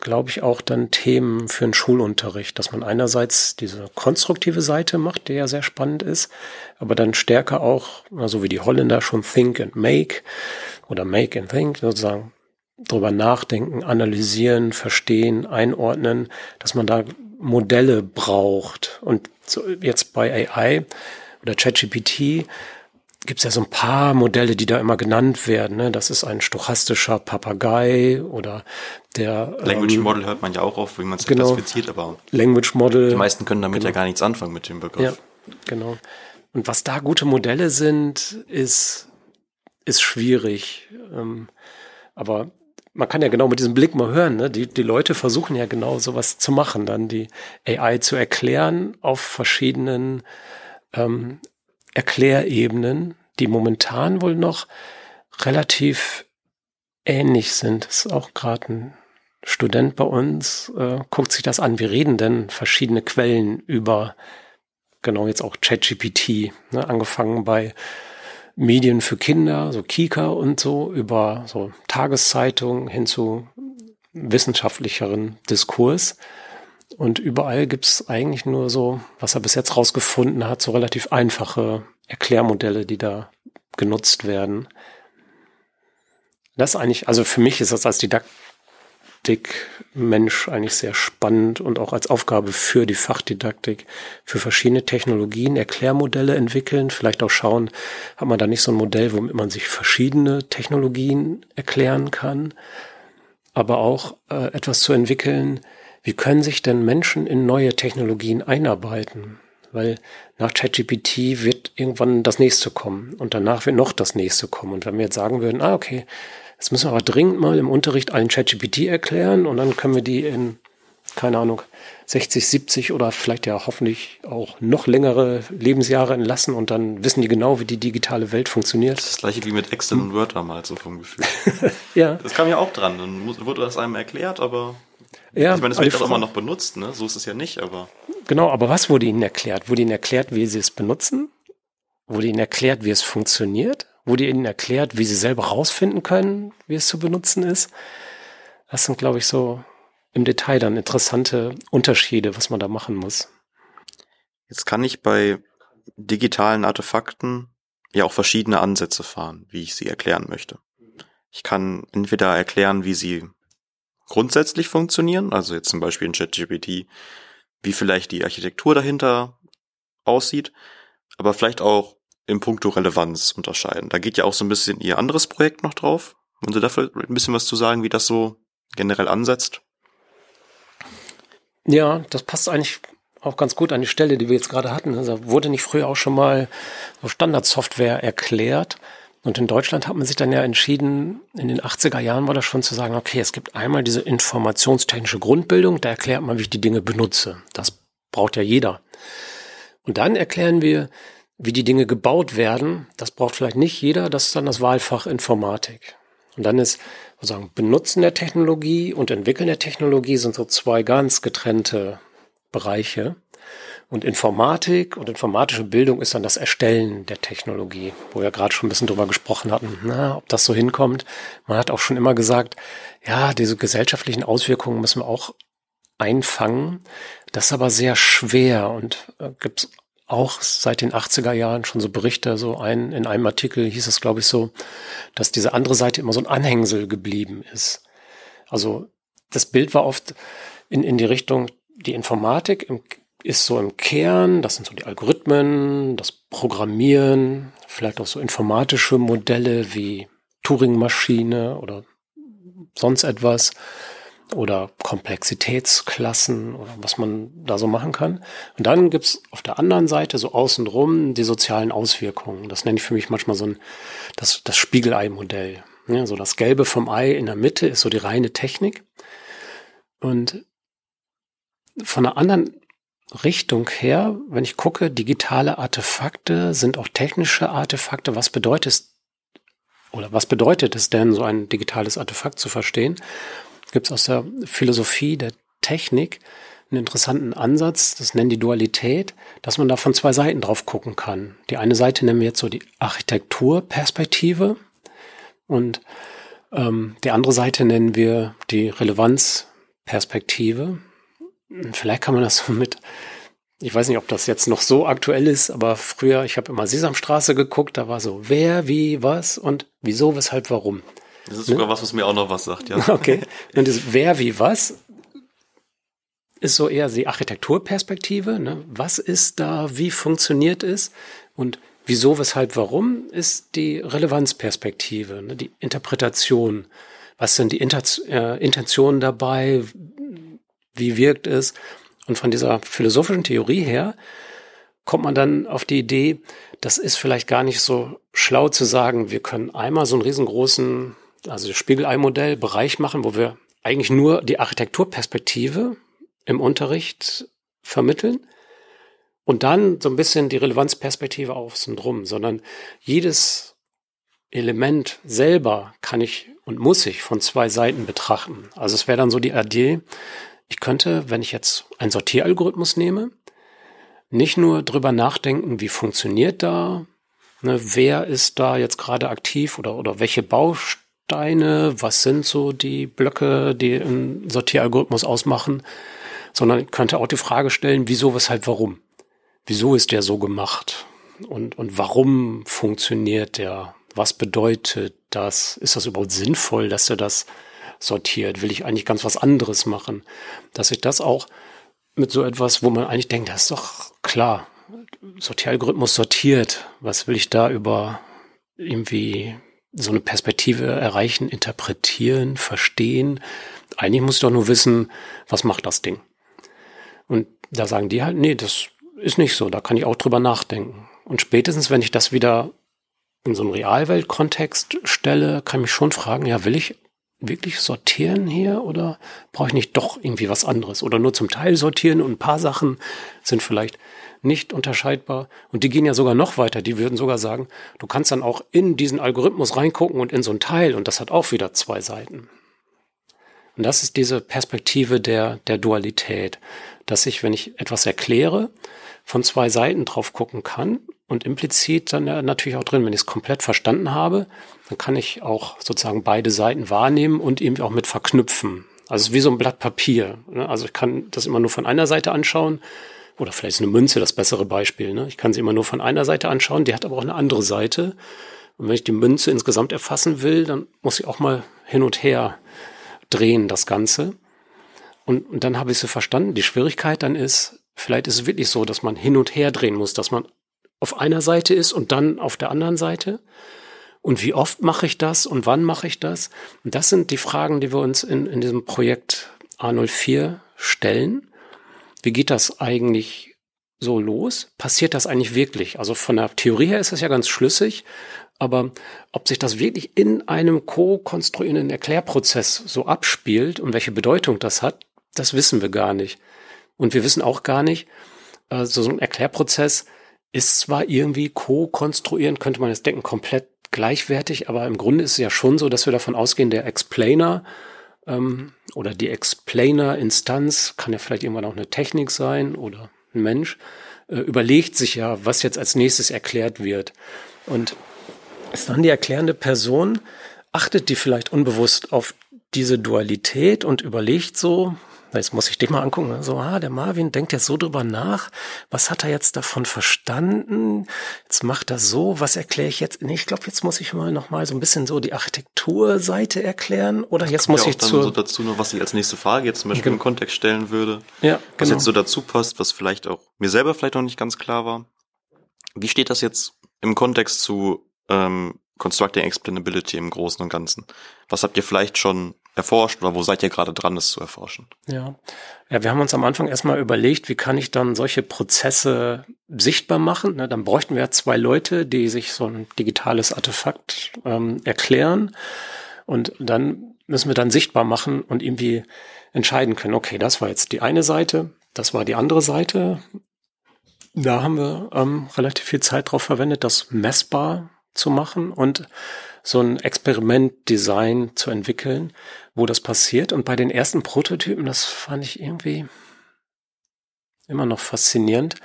glaube ich, auch dann Themen für einen Schulunterricht, dass man einerseits diese konstruktive Seite macht, die ja sehr spannend ist, aber dann stärker auch, so wie die Holländer schon Think and Make oder Make and Think sozusagen drüber nachdenken, analysieren, verstehen, einordnen, dass man da Modelle braucht. Und jetzt bei AI oder ChatGPT gibt es ja so ein paar Modelle, die da immer genannt werden. Ne? Das ist ein stochastischer Papagei oder der Language ähm, Model hört man ja auch auf, wie man es genau, klassifiziert, aber Language Model. Die meisten können damit genau. ja gar nichts anfangen mit dem Begriff. Ja, genau. Und was da gute Modelle sind, ist ist schwierig. Ähm, aber man kann ja genau mit diesem Blick mal hören, ne? die, die Leute versuchen ja genau sowas zu machen, dann die AI zu erklären auf verschiedenen ähm, Erklärebenen, die momentan wohl noch relativ ähnlich sind. Das ist auch gerade ein Student bei uns, äh, guckt sich das an. Wir reden denn verschiedene Quellen über, genau jetzt auch ChatGPT, ne, angefangen bei Medien für Kinder, so Kika und so, über so Tageszeitungen hin zu wissenschaftlicheren Diskurs. Und überall gibt's eigentlich nur so, was er bis jetzt rausgefunden hat, so relativ einfache Erklärmodelle, die da genutzt werden. Das eigentlich, also für mich ist das als Didaktikmensch eigentlich sehr spannend und auch als Aufgabe für die Fachdidaktik, für verschiedene Technologien Erklärmodelle entwickeln, vielleicht auch schauen, hat man da nicht so ein Modell, womit man sich verschiedene Technologien erklären kann, aber auch äh, etwas zu entwickeln, wie können sich denn Menschen in neue Technologien einarbeiten? Weil nach ChatGPT wird irgendwann das nächste kommen und danach wird noch das nächste kommen. Und wenn wir jetzt sagen würden, ah, okay, jetzt müssen wir aber dringend mal im Unterricht allen ChatGPT erklären und dann können wir die in, keine Ahnung, 60, 70 oder vielleicht ja hoffentlich auch noch längere Lebensjahre entlassen und dann wissen die genau, wie die digitale Welt funktioniert. Das ist das gleiche wie mit Excel und Word damals so vom Gefühl. ja. Das kam ja auch dran. Dann wurde das einem erklärt, aber ja, ich meine, es wird auch immer noch benutzt, ne? So ist es ja nicht, aber. Genau, aber was wurde Ihnen erklärt? Wurde Ihnen erklärt, wie Sie es benutzen? Wurde Ihnen erklärt, wie es funktioniert? Wurde Ihnen erklärt, wie Sie selber rausfinden können, wie es zu benutzen ist? Das sind, glaube ich, so im Detail dann interessante Unterschiede, was man da machen muss. Jetzt kann ich bei digitalen Artefakten ja auch verschiedene Ansätze fahren, wie ich sie erklären möchte. Ich kann entweder erklären, wie sie grundsätzlich funktionieren, also jetzt zum Beispiel in ChatGPT, wie vielleicht die Architektur dahinter aussieht, aber vielleicht auch im Punkto Relevanz unterscheiden. Da geht ja auch so ein bisschen ihr anderes Projekt noch drauf, Wollen Sie dafür ein bisschen was zu sagen, wie das so generell ansetzt? Ja, das passt eigentlich auch ganz gut an die Stelle, die wir jetzt gerade hatten. Also wurde nicht früher auch schon mal so Standardsoftware erklärt. Und in Deutschland hat man sich dann ja entschieden, in den 80er Jahren war das schon zu sagen, okay, es gibt einmal diese informationstechnische Grundbildung, da erklärt man, wie ich die Dinge benutze. Das braucht ja jeder. Und dann erklären wir, wie die Dinge gebaut werden. Das braucht vielleicht nicht jeder, das ist dann das Wahlfach Informatik. Und dann ist sozusagen Benutzen der Technologie und Entwickeln der Technologie sind so zwei ganz getrennte Bereiche. Und Informatik und informatische Bildung ist dann das Erstellen der Technologie, wo wir gerade schon ein bisschen drüber gesprochen hatten, na, ob das so hinkommt. Man hat auch schon immer gesagt, ja, diese gesellschaftlichen Auswirkungen müssen wir auch einfangen. Das ist aber sehr schwer und äh, gibt auch seit den 80er Jahren schon so Berichte, so ein, in einem Artikel hieß es, glaube ich, so, dass diese andere Seite immer so ein Anhängsel geblieben ist. Also das Bild war oft in, in die Richtung, die Informatik im, ist so im Kern, das sind so die Algorithmen, das Programmieren, vielleicht auch so informatische Modelle wie Turing-Maschine oder sonst etwas oder Komplexitätsklassen oder was man da so machen kann. Und dann gibt's auf der anderen Seite so außenrum die sozialen Auswirkungen. Das nenne ich für mich manchmal so ein, das, das Spiegelei-Modell. Ja, so das Gelbe vom Ei in der Mitte ist so die reine Technik. Und von einer anderen Richtung her, wenn ich gucke, digitale Artefakte sind auch technische Artefakte. Was bedeutet oder was bedeutet es denn, so ein digitales Artefakt zu verstehen? gibt es aus der Philosophie der Technik einen interessanten Ansatz, das nennen die Dualität, dass man da von zwei Seiten drauf gucken kann. Die eine Seite nennen wir jetzt so die Architekturperspektive und ähm, die andere Seite nennen wir die Relevanzperspektive. Vielleicht kann man das so mit, ich weiß nicht, ob das jetzt noch so aktuell ist, aber früher, ich habe immer Sesamstraße geguckt, da war so wer, wie, was und wieso, weshalb, warum. Das ist sogar ne? was, was mir auch noch was sagt, ja. Okay. Und das wer wie was ist so eher die Architekturperspektive. Ne? Was ist da, wie funktioniert es und wieso, weshalb, warum ist die Relevanzperspektive, ne? die Interpretation. Was sind die Inter äh, Intentionen dabei? Wie wirkt es? Und von dieser philosophischen Theorie her kommt man dann auf die Idee, das ist vielleicht gar nicht so schlau zu sagen, wir können einmal so einen riesengroßen also Spiegelei-Modell, Bereich machen, wo wir eigentlich nur die Architekturperspektive im Unterricht vermitteln und dann so ein bisschen die Relevanzperspektive außen drum, sondern jedes Element selber kann ich und muss ich von zwei Seiten betrachten. Also es wäre dann so die Idee, ich könnte, wenn ich jetzt einen Sortieralgorithmus nehme, nicht nur drüber nachdenken, wie funktioniert da, ne, wer ist da jetzt gerade aktiv oder, oder welche Bausteine was sind so die Blöcke, die einen Sortieralgorithmus ausmachen, sondern könnte auch die Frage stellen, wieso, weshalb, warum? Wieso ist der so gemacht? Und, und warum funktioniert der? Was bedeutet das? Ist das überhaupt sinnvoll, dass er das sortiert? Will ich eigentlich ganz was anderes machen? Dass ich das auch mit so etwas, wo man eigentlich denkt, das ist doch klar, Sortieralgorithmus sortiert. Was will ich da über irgendwie so eine Perspektive erreichen, interpretieren, verstehen. Eigentlich muss ich doch nur wissen, was macht das Ding. Und da sagen die halt, nee, das ist nicht so, da kann ich auch drüber nachdenken. Und spätestens, wenn ich das wieder in so einen Realweltkontext stelle, kann ich mich schon fragen, ja, will ich wirklich sortieren hier oder brauche ich nicht doch irgendwie was anderes? Oder nur zum Teil sortieren und ein paar Sachen sind vielleicht nicht unterscheidbar. Und die gehen ja sogar noch weiter. Die würden sogar sagen, du kannst dann auch in diesen Algorithmus reingucken und in so ein Teil und das hat auch wieder zwei Seiten. Und das ist diese Perspektive der, der Dualität, dass ich, wenn ich etwas erkläre, von zwei Seiten drauf gucken kann und implizit dann natürlich auch drin, wenn ich es komplett verstanden habe, dann kann ich auch sozusagen beide Seiten wahrnehmen und eben auch mit verknüpfen. Also wie so ein Blatt Papier. Ne? Also ich kann das immer nur von einer Seite anschauen oder vielleicht ist eine Münze das bessere Beispiel. Ne? Ich kann sie immer nur von einer Seite anschauen, die hat aber auch eine andere Seite. Und wenn ich die Münze insgesamt erfassen will, dann muss ich auch mal hin und her drehen, das Ganze. Und, und dann habe ich sie verstanden. Die Schwierigkeit dann ist, vielleicht ist es wirklich so, dass man hin und her drehen muss, dass man auf einer Seite ist und dann auf der anderen Seite. Und wie oft mache ich das und wann mache ich das? Und das sind die Fragen, die wir uns in, in diesem Projekt A04 stellen. Wie geht das eigentlich so los? Passiert das eigentlich wirklich? Also von der Theorie her ist das ja ganz schlüssig, aber ob sich das wirklich in einem co-konstruierenden Erklärprozess so abspielt und welche Bedeutung das hat, das wissen wir gar nicht. Und wir wissen auch gar nicht, also so ein Erklärprozess ist zwar irgendwie co-konstruieren, könnte man jetzt denken, komplett gleichwertig, aber im Grunde ist es ja schon so, dass wir davon ausgehen, der Explainer ähm, oder die Explainer-Instanz, kann ja vielleicht irgendwann auch eine Technik sein oder ein Mensch, äh, überlegt sich ja, was jetzt als nächstes erklärt wird. Und ist dann die erklärende Person, achtet die vielleicht unbewusst auf diese Dualität und überlegt so, Jetzt muss ich dich mal angucken. So, ah, der Marvin denkt jetzt so drüber nach. Was hat er jetzt davon verstanden? Jetzt macht er so. Was erkläre ich jetzt? Nee, ich glaube, jetzt muss ich mal noch mal so ein bisschen so die Architekturseite erklären. Oder jetzt muss ja ich zu so dazu noch, was ich als nächste Frage jetzt zum Beispiel genau. im Kontext stellen würde. Ja, genau. Was jetzt so dazu passt, was vielleicht auch mir selber vielleicht noch nicht ganz klar war. Wie steht das jetzt im Kontext zu ähm, Constructing Explainability im Großen und Ganzen? Was habt ihr vielleicht schon erforscht oder wo seid ihr gerade dran, das zu erforschen? Ja. ja, wir haben uns am Anfang erstmal überlegt, wie kann ich dann solche Prozesse sichtbar machen. Ne, dann bräuchten wir zwei Leute, die sich so ein digitales Artefakt ähm, erklären und dann müssen wir dann sichtbar machen und irgendwie entscheiden können, okay, das war jetzt die eine Seite, das war die andere Seite. Da haben wir ähm, relativ viel Zeit drauf verwendet, das messbar zu machen und so ein Experimentdesign zu entwickeln, wo das passiert. Und bei den ersten Prototypen, das fand ich irgendwie immer noch faszinierend,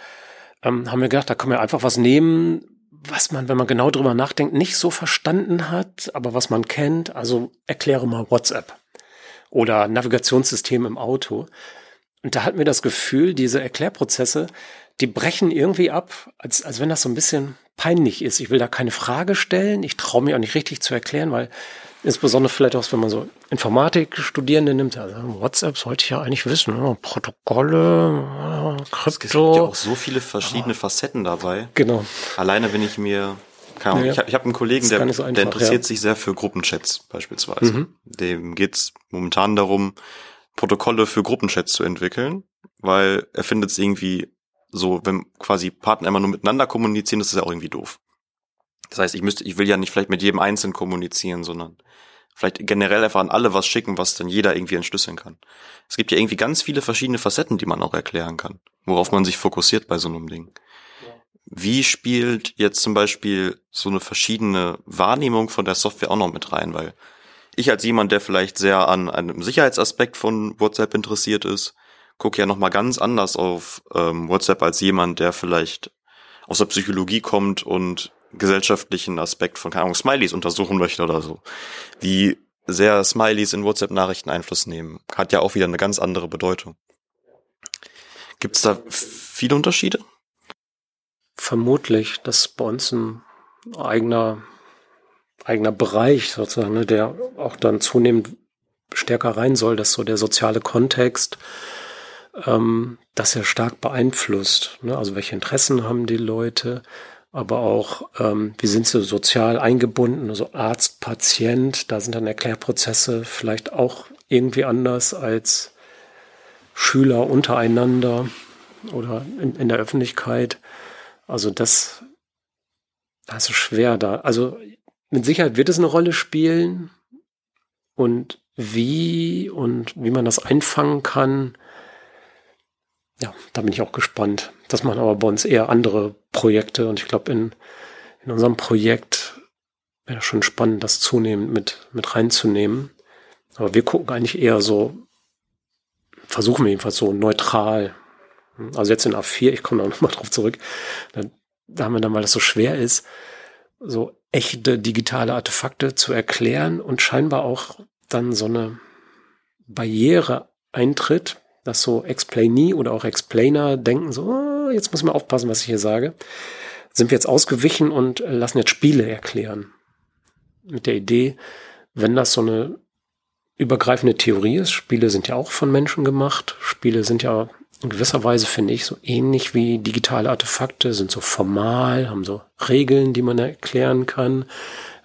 ähm, haben wir gedacht, da können wir einfach was nehmen, was man, wenn man genau drüber nachdenkt, nicht so verstanden hat, aber was man kennt. Also erkläre mal WhatsApp oder Navigationssystem im Auto. Und da hatten wir das Gefühl, diese Erklärprozesse, die brechen irgendwie ab, als, als wenn das so ein bisschen peinlich ist. Ich will da keine Frage stellen. Ich traue mir auch nicht richtig zu erklären, weil insbesondere vielleicht auch, wenn man so Informatik-Studierende nimmt, also WhatsApp sollte ich ja eigentlich wissen, ne? Protokolle, Krypto. Es gibt ja auch so viele verschiedene ah. Facetten dabei. Genau. Alleine wenn ich mir keine Ahnung, ja, ich habe hab einen Kollegen, der, so einfach, der interessiert ja. sich sehr für Gruppenchats beispielsweise. Mhm. Dem geht's momentan darum, Protokolle für Gruppenchats zu entwickeln, weil er findet es irgendwie so, wenn quasi Partner immer nur miteinander kommunizieren, das ist ja auch irgendwie doof. Das heißt, ich müsste, ich will ja nicht vielleicht mit jedem einzeln kommunizieren, sondern vielleicht generell einfach an alle was schicken, was dann jeder irgendwie entschlüsseln kann. Es gibt ja irgendwie ganz viele verschiedene Facetten, die man auch erklären kann, worauf man sich fokussiert bei so einem Ding. Wie spielt jetzt zum Beispiel so eine verschiedene Wahrnehmung von der Software auch noch mit rein? Weil ich als jemand, der vielleicht sehr an einem Sicherheitsaspekt von WhatsApp interessiert ist, gucke ja nochmal ganz anders auf ähm, WhatsApp als jemand, der vielleicht aus der Psychologie kommt und gesellschaftlichen Aspekt von, keine Ahnung, Smileys untersuchen möchte oder so. Wie sehr Smileys in WhatsApp-Nachrichten Einfluss nehmen, hat ja auch wieder eine ganz andere Bedeutung. Gibt es da viele Unterschiede? Vermutlich, das ist bei uns ein eigener, eigener Bereich sozusagen, ne, der auch dann zunehmend stärker rein soll, dass so der soziale Kontext, ähm, das ja stark beeinflusst. Ne? Also welche Interessen haben die Leute, aber auch ähm, wie sind sie sozial eingebunden, also Arzt, Patient, da sind dann Erklärprozesse vielleicht auch irgendwie anders als Schüler untereinander oder in, in der Öffentlichkeit. Also das, das ist schwer da. Also mit Sicherheit wird es eine Rolle spielen und wie und wie man das einfangen kann, ja, da bin ich auch gespannt. Das machen aber bei uns eher andere Projekte und ich glaube, in, in unserem Projekt wäre schon spannend, das zunehmend mit, mit reinzunehmen. Aber wir gucken eigentlich eher so, versuchen wir jedenfalls so neutral. Also jetzt in A4, ich komme da nochmal drauf zurück, da, da haben wir dann, weil das so schwer ist, so echte digitale Artefakte zu erklären und scheinbar auch dann so eine Barriere eintritt, dass so Explainee oder auch Explainer denken so, oh, jetzt muss man aufpassen, was ich hier sage. Sind wir jetzt ausgewichen und lassen jetzt Spiele erklären. Mit der Idee, wenn das so eine übergreifende Theorie ist, Spiele sind ja auch von Menschen gemacht. Spiele sind ja in gewisser Weise, finde ich, so ähnlich wie digitale Artefakte, sind so formal, haben so Regeln, die man erklären kann.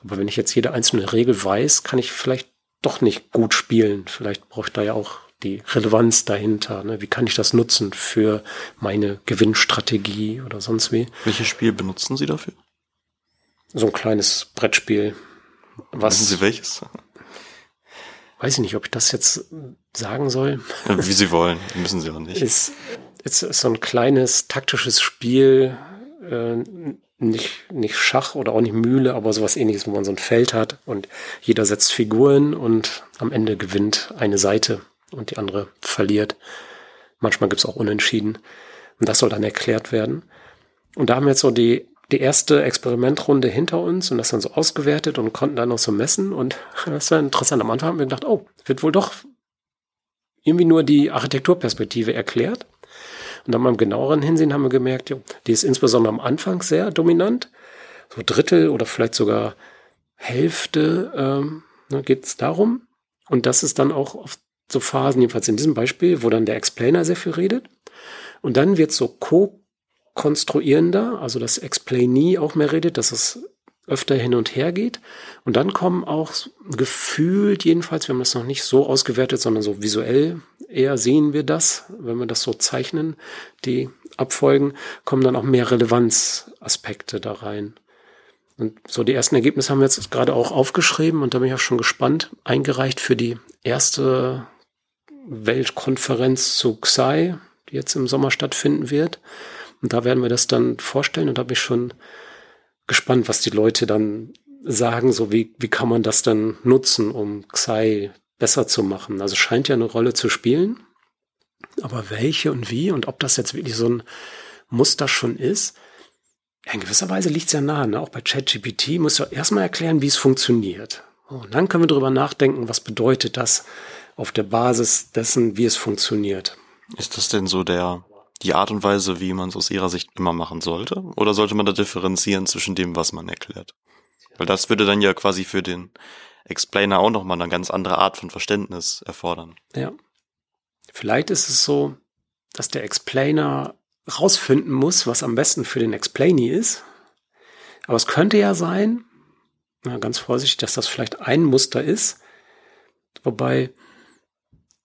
Aber wenn ich jetzt jede einzelne Regel weiß, kann ich vielleicht doch nicht gut spielen. Vielleicht brauche ich da ja auch die Relevanz dahinter. Ne? Wie kann ich das nutzen für meine Gewinnstrategie oder sonst wie? Welches Spiel benutzen Sie dafür? So ein kleines Brettspiel. Was? Wissen Sie welches? Weiß ich nicht, ob ich das jetzt sagen soll. Wie Sie wollen, müssen Sie auch nicht. Ist, ist, ist so ein kleines taktisches Spiel, äh, nicht, nicht Schach oder auch nicht Mühle, aber sowas ähnliches, wo man so ein Feld hat und jeder setzt Figuren und am Ende gewinnt eine Seite und die andere verliert. Manchmal gibt's auch Unentschieden. Und das soll dann erklärt werden. Und da haben wir jetzt so die, die erste Experimentrunde hinter uns und das dann so ausgewertet und konnten dann noch so messen. Und das war interessant. Am Anfang haben wir gedacht, oh, wird wohl doch irgendwie nur die Architekturperspektive erklärt. Und dann beim genaueren Hinsehen haben wir gemerkt, die ist insbesondere am Anfang sehr dominant. So Drittel oder vielleicht sogar Hälfte ähm, ne, geht es darum. Und das ist dann auch auf so Phasen, jedenfalls in diesem Beispiel, wo dann der Explainer sehr viel redet. Und dann wird so co-konstruierender, also das Explainee auch mehr redet, dass es öfter hin und her geht. Und dann kommen auch gefühlt, jedenfalls, wir haben das noch nicht so ausgewertet, sondern so visuell eher sehen wir das, wenn wir das so zeichnen, die Abfolgen, kommen dann auch mehr Relevanzaspekte da rein. Und so die ersten Ergebnisse haben wir jetzt gerade auch aufgeschrieben und da bin ich auch schon gespannt, eingereicht für die erste Weltkonferenz zu Xai, die jetzt im Sommer stattfinden wird. Und da werden wir das dann vorstellen und da bin ich schon gespannt, was die Leute dann sagen, so wie, wie kann man das dann nutzen, um Xai besser zu machen. Also scheint ja eine Rolle zu spielen, aber welche und wie und ob das jetzt wirklich so ein Muster schon ist, in gewisser Weise liegt es ja nahe. Ne? Auch bei ChatGPT muss ja erstmal erklären, wie es funktioniert. Und dann können wir darüber nachdenken, was bedeutet das auf der Basis dessen, wie es funktioniert. Ist das denn so der, die Art und Weise, wie man es aus Ihrer Sicht immer machen sollte? Oder sollte man da differenzieren zwischen dem, was man erklärt? Weil das würde dann ja quasi für den Explainer auch nochmal eine ganz andere Art von Verständnis erfordern. Ja. Vielleicht ist es so, dass der Explainer rausfinden muss, was am besten für den Explainee ist. Aber es könnte ja sein, na, ganz vorsichtig, dass das vielleicht ein Muster ist, wobei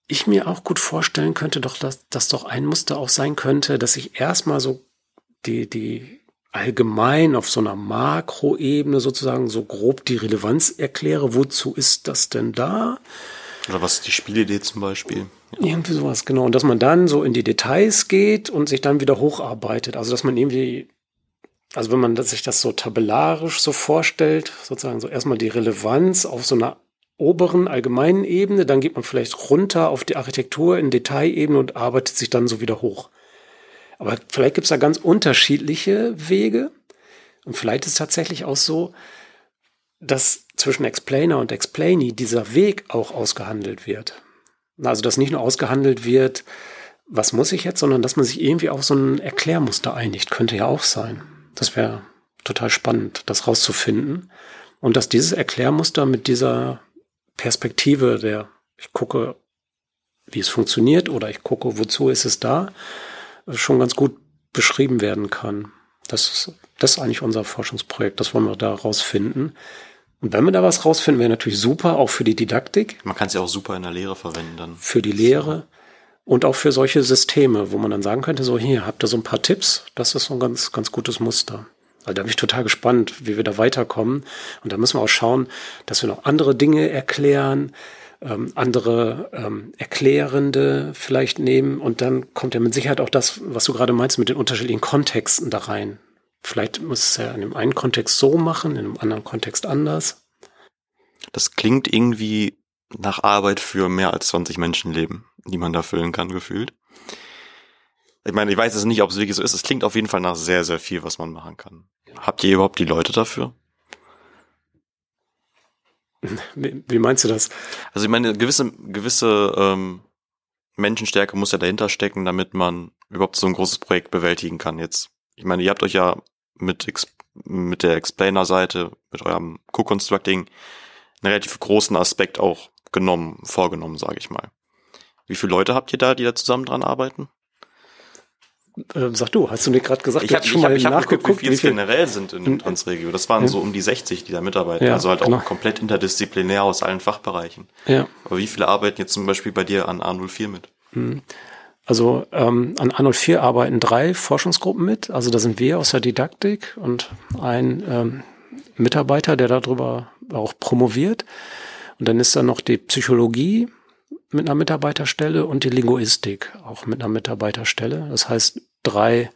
ich mir auch gut vorstellen könnte, doch, dass das doch ein Muster auch sein könnte, dass ich erstmal so die, die allgemein auf so einer Makroebene sozusagen so grob die Relevanz erkläre. Wozu ist das denn da? Oder was ist die Spielidee zum Beispiel? Ja. Irgendwie sowas, genau. Und dass man dann so in die Details geht und sich dann wieder hocharbeitet. Also dass man irgendwie, also wenn man sich das so tabellarisch so vorstellt, sozusagen so erstmal die Relevanz auf so einer oberen allgemeinen Ebene, dann geht man vielleicht runter auf die Architektur in Detailebene und arbeitet sich dann so wieder hoch. Aber vielleicht gibt es da ganz unterschiedliche Wege. Und vielleicht ist es tatsächlich auch so, dass zwischen Explainer und Explainee dieser Weg auch ausgehandelt wird. Also, dass nicht nur ausgehandelt wird, was muss ich jetzt, sondern dass man sich irgendwie auf so ein Erklärmuster einigt, könnte ja auch sein. Das wäre total spannend, das rauszufinden. Und dass dieses Erklärmuster mit dieser Perspektive der, ich gucke, wie es funktioniert oder ich gucke, wozu ist es da, schon ganz gut beschrieben werden kann. Das ist, das ist eigentlich unser Forschungsprojekt. Das wollen wir da rausfinden. Und wenn wir da was rausfinden, wäre natürlich super, auch für die Didaktik. Man kann es ja auch super in der Lehre verwenden dann. Für die Lehre und auch für solche Systeme, wo man dann sagen könnte, so hier, habt ihr so ein paar Tipps? Das ist so ein ganz, ganz gutes Muster. Also da bin ich total gespannt, wie wir da weiterkommen. Und da müssen wir auch schauen, dass wir noch andere Dinge erklären, ähm, andere ähm, Erklärende vielleicht nehmen. Und dann kommt ja mit Sicherheit auch das, was du gerade meinst, mit den unterschiedlichen Kontexten da rein. Vielleicht muss es ja in einem einen Kontext so machen, in einem anderen Kontext anders. Das klingt irgendwie nach Arbeit für mehr als 20 Menschenleben, die man da füllen kann, gefühlt. Ich meine, ich weiß es nicht, ob es wirklich so ist. Es klingt auf jeden Fall nach sehr, sehr viel, was man machen kann. Habt ihr überhaupt die Leute dafür? Wie meinst du das? Also ich meine, gewisse, gewisse ähm, Menschenstärke muss ja dahinter stecken, damit man überhaupt so ein großes Projekt bewältigen kann. Jetzt, ich meine, ihr habt euch ja mit, mit der Explainer-Seite, mit eurem Co-Constructing einen relativ großen Aspekt auch genommen, vorgenommen, sage ich mal. Wie viele Leute habt ihr da, die da zusammen dran arbeiten? Äh, sag du, hast du nicht gerade gesagt, ich habe schon hab, mal ich hab nachgeguckt, wie viel es generell sind in hm. Transregio. Das waren ja. so um die 60, die da mitarbeiten. Ja, also halt genau. auch komplett interdisziplinär aus allen Fachbereichen. Ja. Aber wie viele arbeiten jetzt zum Beispiel bei dir an A04 mit? Hm. Also ähm, an A04 arbeiten drei Forschungsgruppen mit. Also da sind wir aus der Didaktik und ein ähm, Mitarbeiter, der darüber auch promoviert. Und dann ist da noch die Psychologie mit einer Mitarbeiterstelle und die Linguistik auch mit einer Mitarbeiterstelle. Das heißt, drei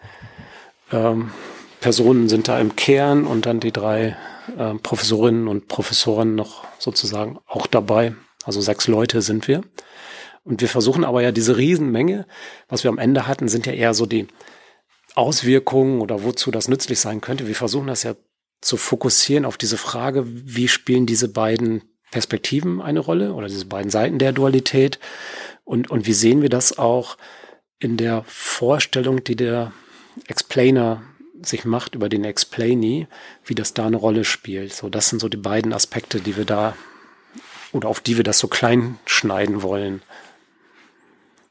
ähm, Personen sind da im Kern und dann die drei äh, Professorinnen und Professoren noch sozusagen auch dabei. Also sechs Leute sind wir. Und wir versuchen aber ja diese Riesenmenge, was wir am Ende hatten, sind ja eher so die Auswirkungen oder wozu das nützlich sein könnte. Wir versuchen das ja zu fokussieren auf diese Frage, wie spielen diese beiden Perspektiven eine Rolle oder diese beiden Seiten der Dualität und, und wie sehen wir das auch in der Vorstellung, die der Explainer sich macht über den Explainee, wie das da eine Rolle spielt. So, das sind so die beiden Aspekte, die wir da oder auf die wir das so klein schneiden wollen.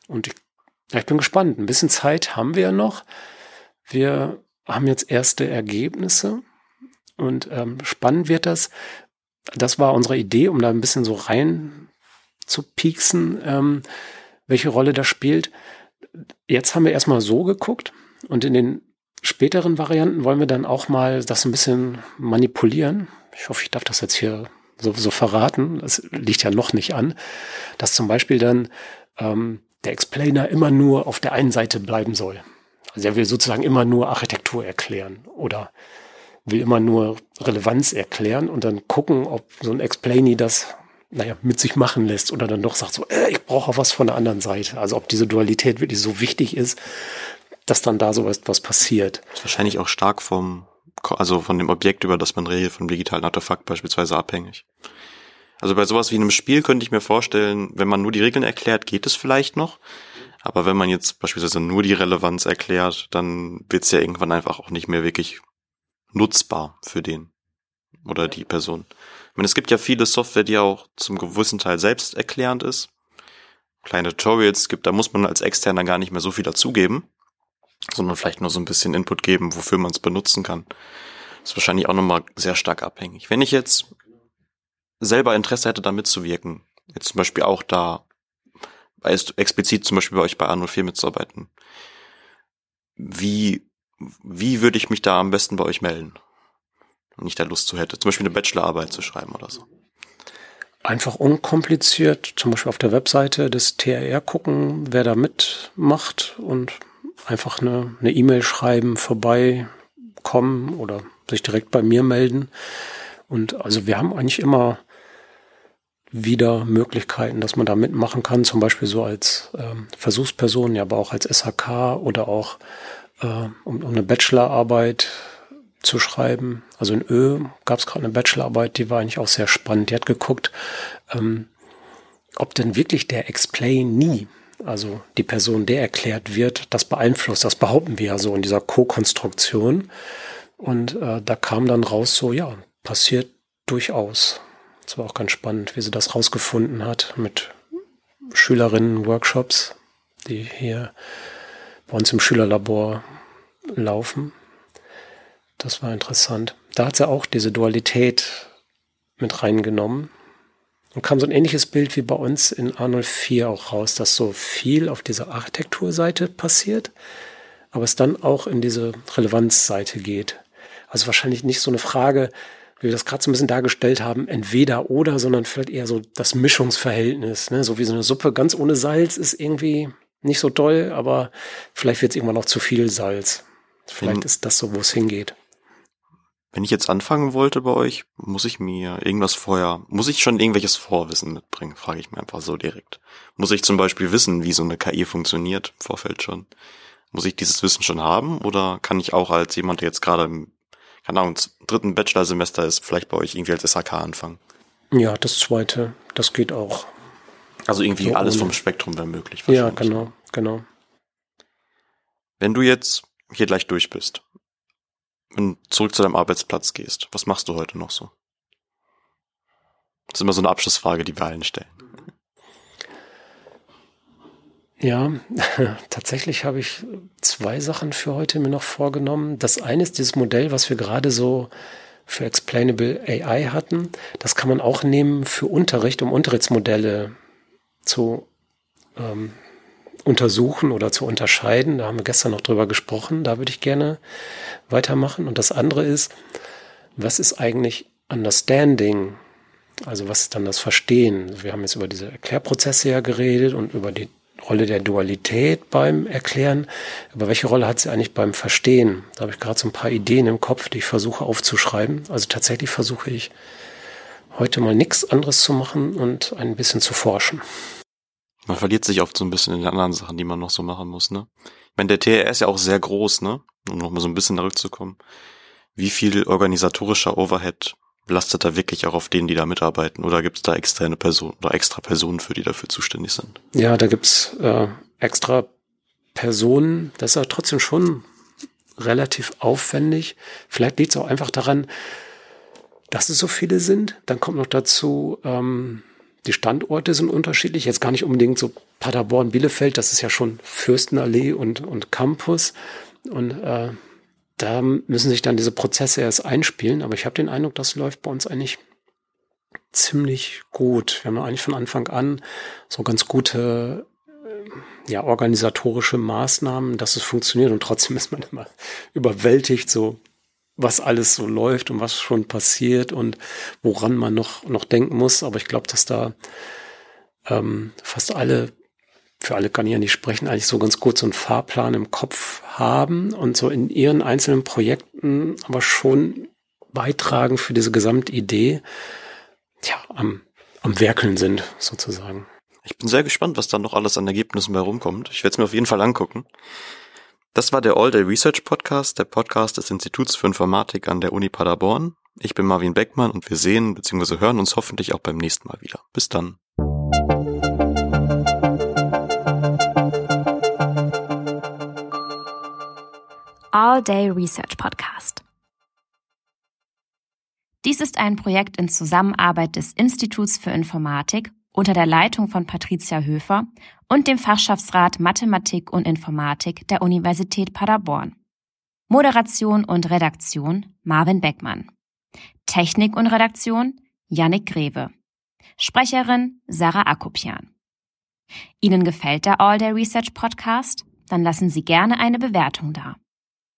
Und ich, ja, ich bin gespannt. Ein bisschen Zeit haben wir noch. Wir haben jetzt erste Ergebnisse und ähm, spannend wird das. Das war unsere Idee, um da ein bisschen so rein zu pieksen, ähm, welche Rolle das spielt. Jetzt haben wir erstmal so geguckt und in den späteren Varianten wollen wir dann auch mal das ein bisschen manipulieren. Ich hoffe, ich darf das jetzt hier so, so verraten. Das liegt ja noch nicht an, dass zum Beispiel dann ähm, der Explainer immer nur auf der einen Seite bleiben soll. Also er will sozusagen immer nur Architektur erklären oder will immer nur Relevanz erklären und dann gucken, ob so ein Explainee das naja, mit sich machen lässt oder dann doch sagt so, äh, ich brauche was von der anderen Seite. Also ob diese Dualität wirklich so wichtig ist, dass dann da so was, was passiert. Das ist wahrscheinlich auch stark vom, also von dem Objekt, über das man redet, vom digitalen Artefakt beispielsweise abhängig. Also bei sowas wie einem Spiel könnte ich mir vorstellen, wenn man nur die Regeln erklärt, geht es vielleicht noch. Aber wenn man jetzt beispielsweise nur die Relevanz erklärt, dann wird es ja irgendwann einfach auch nicht mehr wirklich nutzbar für den oder die Person. Ich meine, es gibt ja viele Software, die auch zum gewissen Teil selbst erklärend ist. Kleine Tutorials gibt, da muss man als Externer gar nicht mehr so viel dazugeben, sondern vielleicht nur so ein bisschen Input geben, wofür man es benutzen kann. Das ist wahrscheinlich auch nochmal sehr stark abhängig. Wenn ich jetzt selber Interesse hätte, da mitzuwirken, jetzt zum Beispiel auch da explizit zum Beispiel bei euch bei A04 mitzuarbeiten, wie wie würde ich mich da am besten bei euch melden? Wenn ich da Lust zu hätte, zum Beispiel eine Bachelorarbeit zu schreiben oder so. Einfach unkompliziert, zum Beispiel auf der Webseite des TRR gucken, wer da mitmacht und einfach eine E-Mail e schreiben, vorbeikommen oder sich direkt bei mir melden. Und also wir haben eigentlich immer wieder Möglichkeiten, dass man da mitmachen kann, zum Beispiel so als ähm, Versuchsperson, ja, aber auch als SHK oder auch äh, um, um eine Bachelorarbeit zu schreiben. Also in Ö gab es gerade eine Bachelorarbeit, die war eigentlich auch sehr spannend. Die hat geguckt, ähm, ob denn wirklich der Explain nie, also die Person, der erklärt wird, das beeinflusst. Das behaupten wir ja so in dieser Co-Konstruktion. Und äh, da kam dann raus, so ja, passiert durchaus. Das war auch ganz spannend, wie sie das rausgefunden hat mit Schülerinnen-Workshops, die hier bei uns im Schülerlabor laufen. Das war interessant. Da hat sie auch diese Dualität mit reingenommen. Und kam so ein ähnliches Bild wie bei uns in A04 auch raus, dass so viel auf dieser Architekturseite passiert, aber es dann auch in diese Relevanzseite geht. Also wahrscheinlich nicht so eine Frage, wie wir das gerade so ein bisschen dargestellt haben, entweder oder, sondern vielleicht eher so das Mischungsverhältnis. Ne? So wie so eine Suppe ganz ohne Salz ist irgendwie nicht so doll, aber vielleicht wird es irgendwann noch zu viel Salz. Vielleicht wenn, ist das so, wo es hingeht. Wenn ich jetzt anfangen wollte bei euch, muss ich mir irgendwas vorher, muss ich schon irgendwelches Vorwissen mitbringen, frage ich mir einfach so direkt. Muss ich zum Beispiel wissen, wie so eine KI funktioniert im Vorfeld schon? Muss ich dieses Wissen schon haben oder kann ich auch als jemand, der jetzt gerade im, keine Ahnung, dritten Bachelorsemester ist, vielleicht bei euch irgendwie als SHK anfangen? Ja, das zweite, das geht auch. Also irgendwie so alles vom Spektrum wäre möglich. Ja, genau, genau. Wenn du jetzt hier gleich durch bist und zurück zu deinem Arbeitsplatz gehst, was machst du heute noch so? Das ist immer so eine Abschlussfrage, die wir allen stellen. Ja, tatsächlich habe ich zwei Sachen für heute mir noch vorgenommen. Das eine ist dieses Modell, was wir gerade so für Explainable AI hatten. Das kann man auch nehmen für Unterricht, um Unterrichtsmodelle zu ähm, untersuchen oder zu unterscheiden. Da haben wir gestern noch drüber gesprochen. Da würde ich gerne weitermachen. Und das andere ist, was ist eigentlich Understanding? Also was ist dann das Verstehen? Wir haben jetzt über diese Erklärprozesse ja geredet und über die Rolle der Dualität beim Erklären. Aber welche Rolle hat sie eigentlich beim Verstehen? Da habe ich gerade so ein paar Ideen im Kopf, die ich versuche aufzuschreiben. Also tatsächlich versuche ich heute mal nichts anderes zu machen und ein bisschen zu forschen. Man verliert sich oft so ein bisschen in den anderen Sachen, die man noch so machen muss, ne? Ich meine, der TR ist ja auch sehr groß, ne? Um nochmal so ein bisschen zurückzukommen. Wie viel organisatorischer Overhead lastet da wirklich auch auf denen, die da mitarbeiten? Oder gibt es da externe Personen oder extra Personen für, die dafür zuständig sind? Ja, da gibt's äh, extra Personen. Das ist aber trotzdem schon relativ aufwendig. Vielleicht liegt es auch einfach daran, dass es so viele sind. Dann kommt noch dazu, ähm, die Standorte sind unterschiedlich. Jetzt gar nicht unbedingt so Paderborn, Bielefeld, das ist ja schon Fürstenallee und, und Campus. Und äh, da müssen sich dann diese Prozesse erst einspielen. Aber ich habe den Eindruck, das läuft bei uns eigentlich ziemlich gut. Wir haben eigentlich von Anfang an so ganz gute äh, ja, organisatorische Maßnahmen, dass es funktioniert und trotzdem ist man immer überwältigt, so was alles so läuft und was schon passiert und woran man noch, noch denken muss. Aber ich glaube, dass da ähm, fast alle für alle kann ich ja nicht sprechen, eigentlich so ganz gut so einen Fahrplan im Kopf haben und so in ihren einzelnen Projekten aber schon beitragen für diese Gesamtidee, ja, am, am Werkeln sind, sozusagen. Ich bin sehr gespannt, was da noch alles an Ergebnissen bei rumkommt. Ich werde es mir auf jeden Fall angucken. Das war der All Day Research Podcast, der Podcast des Instituts für Informatik an der Uni Paderborn. Ich bin Marvin Beckmann und wir sehen bzw. hören uns hoffentlich auch beim nächsten Mal wieder. Bis dann. All Day Research Podcast. Dies ist ein Projekt in Zusammenarbeit des Instituts für Informatik unter der Leitung von Patricia Höfer und dem Fachschaftsrat Mathematik und Informatik der Universität Paderborn. Moderation und Redaktion Marvin Beckmann. Technik und Redaktion Yannick Greve. Sprecherin Sarah Akopian. Ihnen gefällt der All Day Research Podcast? Dann lassen Sie gerne eine Bewertung da.